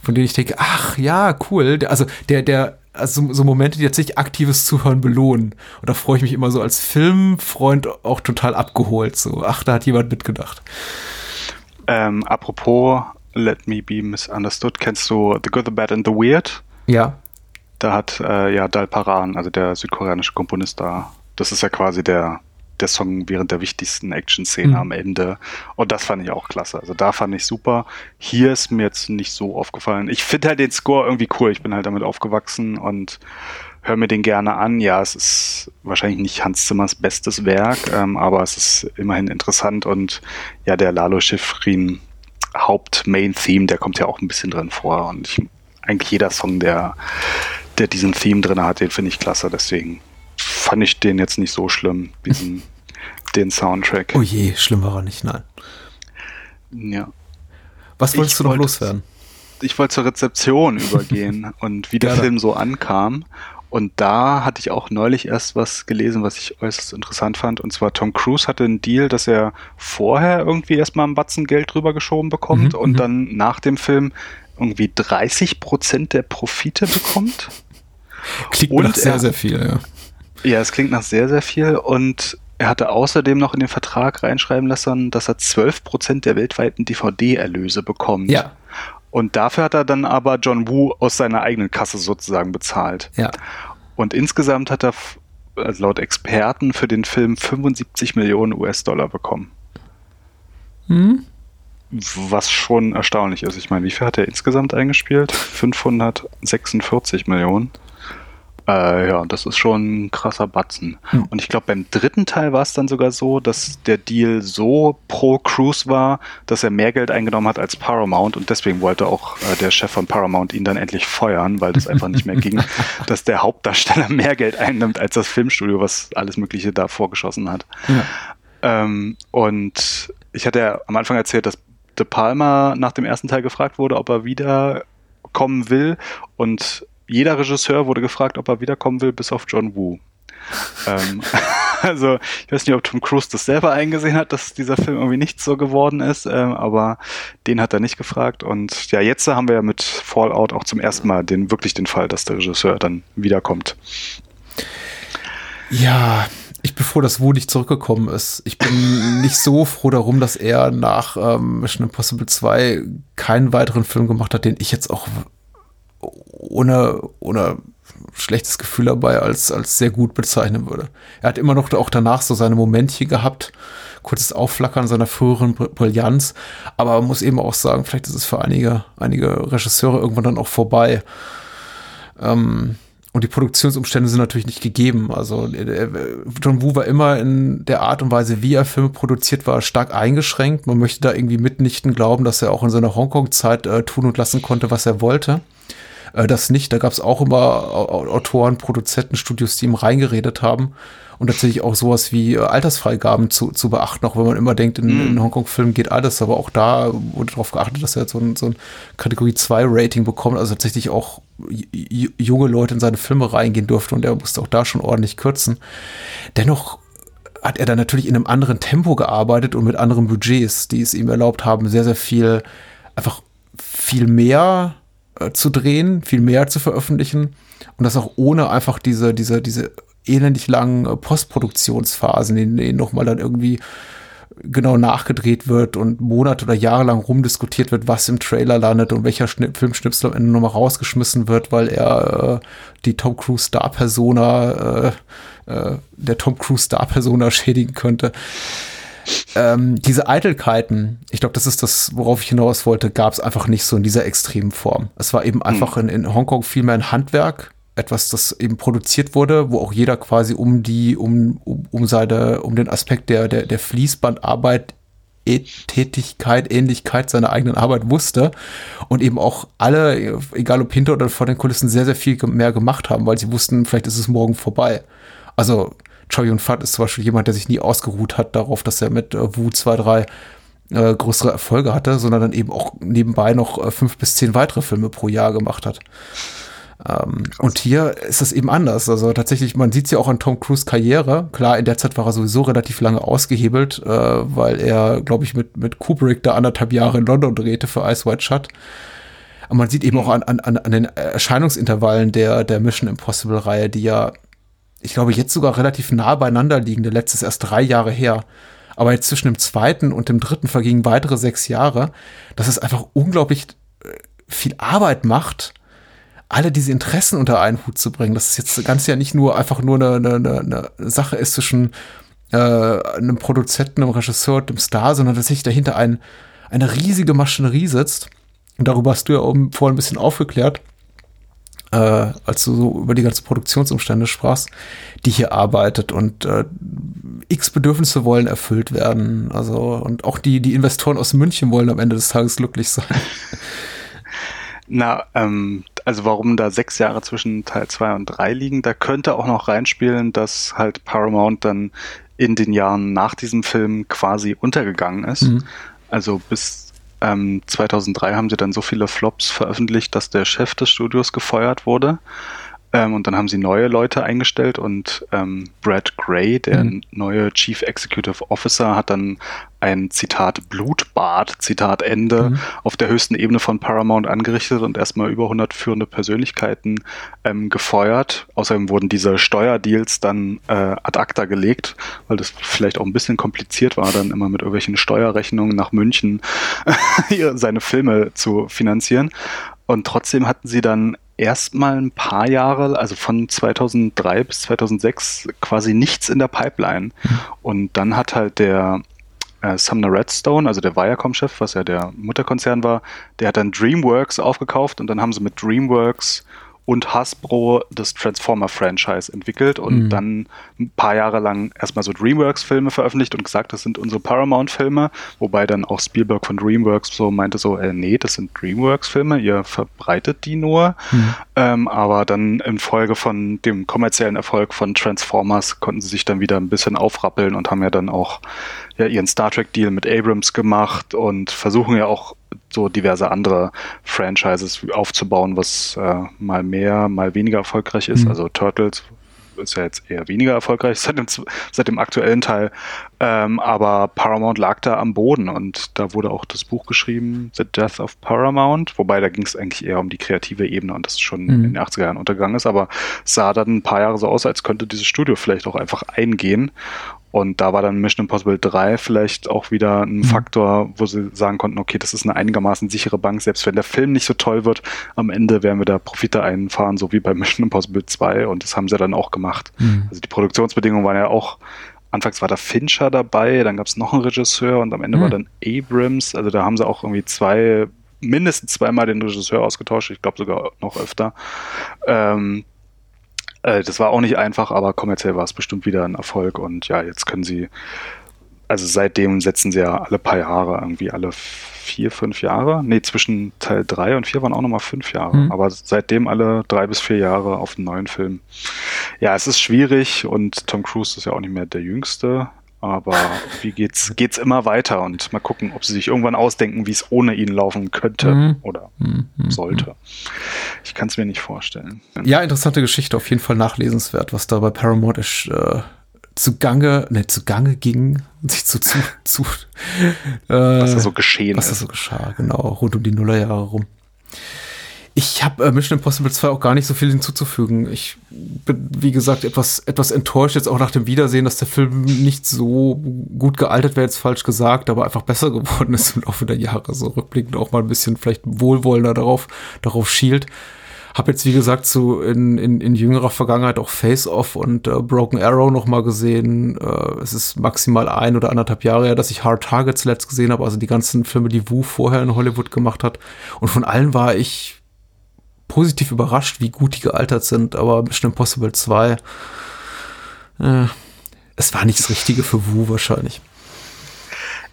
von denen ich denke, ach ja, cool. Also der, der, also so Momente, die tatsächlich aktives Zuhören belohnen. Und da freue ich mich immer so als Filmfreund auch total abgeholt. So, ach, da hat jemand mitgedacht. Ähm, apropos Let Me Be Misunderstood, kennst du The Good, The Bad and The Weird? Ja. Da hat äh, ja Dal Paran, also der südkoreanische Komponist da, das ist ja quasi der, der Song während der wichtigsten Action-Szene Mhm. am Ende. Und das fand ich auch klasse. Also da fand ich super. Hier ist mir jetzt nicht so aufgefallen. Ich finde halt den Score irgendwie cool. Ich bin halt damit aufgewachsen und höre mir den gerne an. Ja, es ist wahrscheinlich nicht Hans Zimmers bestes Werk, ähm, aber es ist immerhin interessant und ja, der Lalo Schifrin Haupt-Main-Theme, der kommt ja auch ein bisschen drin vor und ich, eigentlich jeder Song, der, der diesen Theme drin hat, den finde ich klasse, deswegen fand ich den jetzt nicht so schlimm, diesen, den Soundtrack. Oh je, schlimm war er nicht, nein. Ja. Was wolltest Ich du noch wollte- loswerden? ich wollte zur Rezeption übergehen und wie der Gerne. Film so ankam. Und da hatte ich auch neulich erst was gelesen, was ich äußerst interessant fand. Und zwar Tom Cruise hatte einen Deal, dass er vorher irgendwie erstmal ein Batzen Geld drüber geschoben bekommt Mhm, und mhm. dann nach dem Film irgendwie 30 Prozent der Profite bekommt. Klingt Und nach sehr, er- sehr viel, ja. Ja, es klingt nach sehr, sehr viel. Und er hatte außerdem noch in den Vertrag reinschreiben lassen, dass er 12 Prozent der weltweiten DVD-Erlöse bekommt. Ja, Und dafür hat er dann aber John Woo aus seiner eigenen Kasse sozusagen bezahlt. ja. Und insgesamt hat er also laut Experten für den Film 75 Millionen US-Dollar bekommen. Hm? Was schon erstaunlich ist. Ich meine, wie viel hat er insgesamt eingespielt? 546 Millionen. Äh, ja, das ist schon ein krasser Batzen. Hm. Und ich glaube, beim dritten Teil war es dann sogar so, dass der Deal so pro Cruise war, dass er mehr Geld eingenommen hat als Paramount und deswegen wollte auch äh, der Chef von Paramount ihn dann endlich feuern, weil das einfach nicht mehr ging, dass der Hauptdarsteller mehr Geld einnimmt als das Filmstudio, was alles Mögliche da vorgeschossen hat. ja. Ähm, und ich hatte ja am Anfang erzählt, dass De Palma nach dem ersten Teil gefragt wurde, ob er wiederkommen will. Und jeder Regisseur wurde gefragt, ob er wiederkommen will, bis auf John Woo. ähm, Also ich weiß nicht, ob Tom Cruise das selber eingesehen hat, dass dieser Film irgendwie nicht so geworden ist, ähm, aber den hat er nicht gefragt. Und ja, jetzt haben wir ja mit Fallout auch zum ersten Mal den wirklich den Fall, dass der Regisseur dann wiederkommt. Ja, ich bin froh, dass Wu nicht zurückgekommen ist. Ich bin nicht so froh darum, dass er nach ähm, Mission Impossible 2 keinen weiteren Film gemacht hat, den ich jetzt auch ohne, ohne schlechtes Gefühl dabei als, als sehr gut bezeichnen würde. Er hat immer noch auch danach so seine Momentchen gehabt, kurzes Aufflackern seiner früheren Brillanz, aber man muss eben auch sagen, vielleicht ist es für einige, einige Regisseure irgendwann dann auch vorbei. Ähm, und die Produktionsumstände sind natürlich nicht gegeben. Also John Woo war immer in der Art und Weise, wie er Filme produziert war, stark eingeschränkt. Man möchte da irgendwie mitnichten glauben, dass er auch in seiner Hongkong-Zeit äh, tun und lassen konnte, was er wollte. Äh, das nicht. Da gab es auch immer Autoren, Produzenten, Studios, die ihm reingeredet haben. Und tatsächlich auch sowas wie äh, Altersfreigaben zu, zu beachten, auch wenn man immer denkt, in, mm. in Hongkong-Filmen geht alles, aber auch da wurde darauf geachtet, dass er so ein, so ein Kategorie 2 Rating bekommt, also tatsächlich auch junge Leute in seine Filme reingehen durften und er musste auch da schon ordentlich kürzen. Dennoch hat er dann natürlich in einem anderen Tempo gearbeitet und mit anderen Budgets, die es ihm erlaubt haben, sehr, sehr viel, einfach viel mehr äh, zu drehen, viel mehr zu veröffentlichen und das auch ohne einfach diese, diese, diese elendig langen äh, Postproduktionsphasen, in denen nochmal dann irgendwie genau nachgedreht wird und Monate oder Jahre lang rumdiskutiert wird, was im Trailer landet und welcher Schnitt, Filmschnipsel am Ende nochmal rausgeschmissen wird, weil er äh, die Tom Cruise Star-Persona, äh, äh, der Tom Cruise Star-Persona schädigen könnte. Ähm, diese Eitelkeiten, ich glaube, das ist das, worauf ich hinaus wollte, gab es einfach nicht so in dieser extremen Form. Es war eben einfach in, in Hongkong viel mehr ein Handwerk, etwas, das eben produziert wurde, wo auch jeder quasi um die, um, um, um seine, um den Aspekt der, der, der Fließbandarbeit Tätigkeit, Ähnlichkeit seiner eigenen Arbeit wusste und eben auch alle, egal ob hinter oder vor den Kulissen, sehr, sehr viel mehr gemacht haben, weil sie wussten, vielleicht ist es morgen vorbei. Also Choi Fat ist zum Beispiel jemand, der sich nie ausgeruht hat darauf, dass er mit äh, Wu zwei, drei äh, größere Erfolge hatte, sondern dann eben auch nebenbei noch äh, fünf bis zehn weitere Filme pro Jahr gemacht hat. Ähm, und hier ist es eben anders. Also tatsächlich, man sieht es ja auch an Tom Cruise Karriere. Klar, in der Zeit war er sowieso relativ lange ausgehebelt, äh, weil er, glaube ich, mit, mit Kubrick da anderthalb Jahre in London drehte für Ice White Shut. Aber man sieht eben auch an, an, an den Erscheinungsintervallen der, der Mission Impossible-Reihe, die ja ich glaube, jetzt sogar relativ nah beieinander liegen. Der letzte ist erst drei Jahre her. Aber jetzt zwischen dem zweiten und dem dritten vergingen weitere sechs Jahre, dass es einfach unglaublich äh, viel Arbeit macht, alle diese Interessen unter einen Hut zu bringen. Dass es jetzt ganz ja nicht nur einfach nur eine, eine, eine Sache ist zwischen äh, einem Produzenten, einem Regisseur und einem Star, sondern dass sich dahinter ein, eine riesige Maschinerie sitzt. Und darüber hast du ja oben vorhin ein bisschen aufgeklärt äh, als du so über die ganzen Produktionsumstände sprachst, die hier arbeitet und äh, x Bedürfnisse wollen erfüllt werden. Also, und auch die, die Investoren aus München wollen am Ende des Tages glücklich sein. Na, ähm, also warum da sechs Jahre zwischen Teil 2 und 3 liegen, da könnte auch noch reinspielen, dass halt Paramount dann in den Jahren nach diesem Film quasi untergegangen ist. Mhm. Also bis 2003 haben sie dann so viele Flops veröffentlicht, dass der Chef des Studios gefeuert wurde. Ähm, und dann haben sie neue Leute eingestellt und ähm, Brad Gray, der mhm. neue Chief Executive Officer, hat dann ein Zitat Blutbad, Zitat Ende, mhm. auf der höchsten Ebene von Paramount angerichtet und erstmal über 100 führende Persönlichkeiten ähm, gefeuert. Außerdem wurden diese Steuerdeals dann äh, ad acta gelegt, weil das vielleicht auch ein bisschen kompliziert war, dann immer mit irgendwelchen Steuerrechnungen nach München seine Filme zu finanzieren. Und trotzdem hatten sie dann erstmal ein paar Jahre, also von 2003 bis 2006, quasi nichts in der Pipeline. Mhm. Und dann hat halt der äh, Sumner Redstone, also der Viacom-Chef, was ja der Mutterkonzern war, der hat dann DreamWorks aufgekauft und dann haben sie mit DreamWorks und Hasbro das Transformer-Franchise entwickelt und mhm. dann ein paar Jahre lang erstmal so DreamWorks-Filme veröffentlicht und gesagt, das sind unsere Paramount-Filme, wobei dann auch Spielberg von DreamWorks so meinte so, äh, nee, das sind DreamWorks-Filme, ihr verbreitet die nur. Mhm. Ähm, aber dann in Folge von dem kommerziellen Erfolg von Transformers konnten sie sich dann wieder ein bisschen aufrappeln und haben ja dann auch ja ihren Star Trek-Deal mit Abrams gemacht und versuchen ja auch so diverse andere Franchises aufzubauen, was äh, mal mehr, mal weniger erfolgreich ist. Mhm. Also Turtles ist ja jetzt eher weniger erfolgreich seit dem, seit dem aktuellen Teil. Ähm, aber Paramount lag da am Boden und da wurde auch das Buch geschrieben, The Death of Paramount, wobei da ging es eigentlich eher um die kreative Ebene und das schon in den 80er Jahren untergegangen ist, aber es sah dann ein paar Jahre so aus, als könnte dieses Studio vielleicht auch einfach eingehen. Und da war dann Mission Impossible 3 vielleicht auch wieder ein Faktor, wo sie sagen konnten, okay, das ist eine einigermaßen sichere Bank, selbst wenn der Film nicht so toll wird, am Ende werden wir da Profite einfahren, so wie bei Mission Impossible 2 und das haben sie dann auch gemacht. Also die Produktionsbedingungen waren ja auch, anfangs war da Fincher dabei, dann gab es noch einen Regisseur und am Ende war dann Abrams, also da haben sie auch irgendwie zwei, mindestens zweimal den Regisseur ausgetauscht, ich glaube sogar noch öfter. Ähm, äh, das war auch nicht einfach, aber kommerziell war es bestimmt wieder ein Erfolg und ja, jetzt können sie, also seitdem setzen sie ja alle paar Jahre, irgendwie alle vier, fünf Jahre, nee, zwischen Teil drei und vier waren auch nochmal fünf Jahre, Mhm. aber seitdem alle drei bis vier Jahre auf einen neuen Film. Ja, es ist schwierig und Tom Cruise ist ja auch nicht mehr der Jüngste, aber wie geht's, geht's immer weiter und mal gucken, ob sie sich irgendwann ausdenken, wie es ohne ihn laufen könnte Mhm. oder sollte. Ich kann es mir nicht vorstellen. Ja, interessante Geschichte, auf jeden Fall nachlesenswert, was da bei Paramount ist, äh, zugange, ne, zugange ging, sich zu, zu, zu äh, Was da so geschehen was da ist. so geschah, genau, rund um die Nullerjahre rum. Ich habe äh, Mission Impossible 2 auch gar nicht so viel hinzuzufügen. Ich bin, wie gesagt, etwas, etwas enttäuscht jetzt auch nach dem Wiedersehen, dass der Film nicht so gut gealtert wäre, jetzt falsch gesagt, aber einfach besser geworden ist im Laufe der Jahre. So rückblickend auch mal ein bisschen vielleicht wohlwollender darauf, darauf schielt. Hab jetzt, wie gesagt, so in, in, in jüngerer Vergangenheit auch Face Off und äh, Broken Arrow noch mal gesehen. Äh, es ist maximal ein oder anderthalb Jahre her, dass ich Hard Target zuletzt gesehen habe, also die ganzen Filme, die Wu vorher in Hollywood gemacht hat. Und von allen war ich positiv überrascht, wie gut die gealtert sind, aber Mission Impossible 2, äh, es war nicht das Richtige für Wu wahrscheinlich.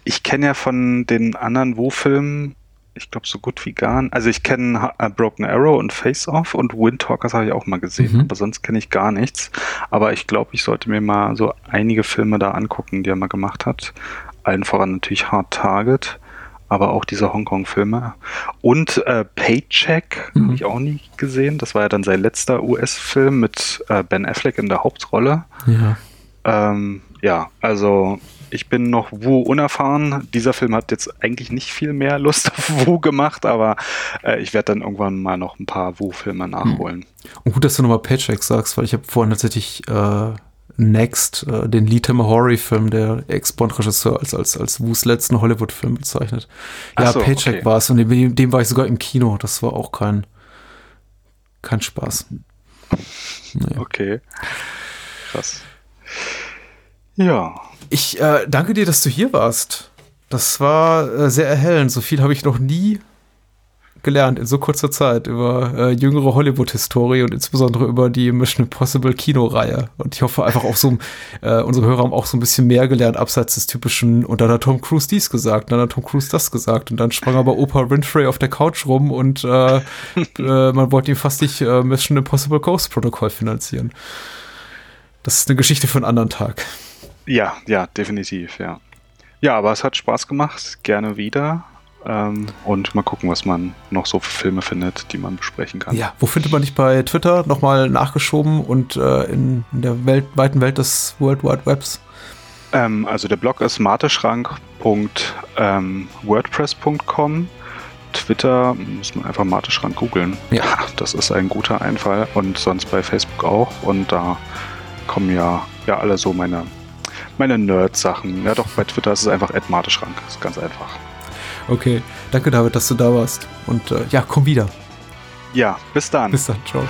Ich kenne ja von den anderen Wu-Filmen, ich glaube so gut wie gar nicht. Also ich kenne äh, Broken Arrow und Face Off und Windtalkers habe ich auch mal gesehen, Mhm. aber sonst kenne ich gar nichts. Aber ich glaube, ich sollte mir mal so einige Filme da angucken, die er mal gemacht hat. Allen voran natürlich Hard Target, aber auch diese Hongkong-Filme. Und äh, Paycheck Mhm. habe ich auch nie gesehen. Das war ja dann sein letzter US-Film mit äh, Ben Affleck in der Hauptrolle. Ja. Ähm, ja, also ich bin noch Wu unerfahren. Dieser Film hat jetzt eigentlich nicht viel mehr Lust auf Wu gemacht, aber äh, ich werde dann irgendwann mal noch ein paar Wu-Filme nachholen. Und gut, dass du nochmal Paycheck sagst, weil ich habe vorhin tatsächlich äh, Next, äh, den Lee Tamahori-Film, der Ex-Bond-Regisseur, als, als, als Wus letzten Hollywood-Film bezeichnet. Ja, so, Paycheck okay. war es und dem, dem war ich sogar im Kino. Das war auch kein, kein Spaß. Nee. Okay. Krass. Ja. Ich äh, danke dir, dass du hier warst. Das war äh, sehr erhellend. So viel habe ich noch nie gelernt in so kurzer Zeit über äh, jüngere Hollywood-Historie und insbesondere über die Mission Impossible Kinoreihe. Und ich hoffe einfach auch so, äh, unsere Hörer haben auch so ein bisschen mehr gelernt, abseits des typischen, und dann hat Tom Cruise dies gesagt, dann hat Tom Cruise das gesagt und dann sprang aber Oprah Winfrey auf der Couch rum und äh, äh, man wollte ihm fast nicht äh, Mission Impossible Ghost Protocol finanzieren. Das ist eine Geschichte für einen anderen Tag. Ja, ja, definitiv, ja. Ja, aber es hat Spaß gemacht. Gerne wieder. Ähm, und mal gucken, was man noch so für Filme findet, die man besprechen kann. Ja, wo findet man dich bei Twitter? Nochmal nachgeschoben und äh, in, in der Welt, weiten Welt des World Wide Webs. Ähm, also der Blog ist marteschrank.wordpress.com. Twitter muss man einfach Marteschrank googeln. Ja. das ist ein guter Einfall. Und sonst bei Facebook auch. Und da kommen ja, ja alle so meine, meine Nerd-Sachen. Ja doch, bei Twitter ist es einfach Marteschrank. Ist ganz einfach. Okay, danke David, dass du da warst. Und äh, ja, komm wieder. Ja, bis dann. Bis dann, ciao.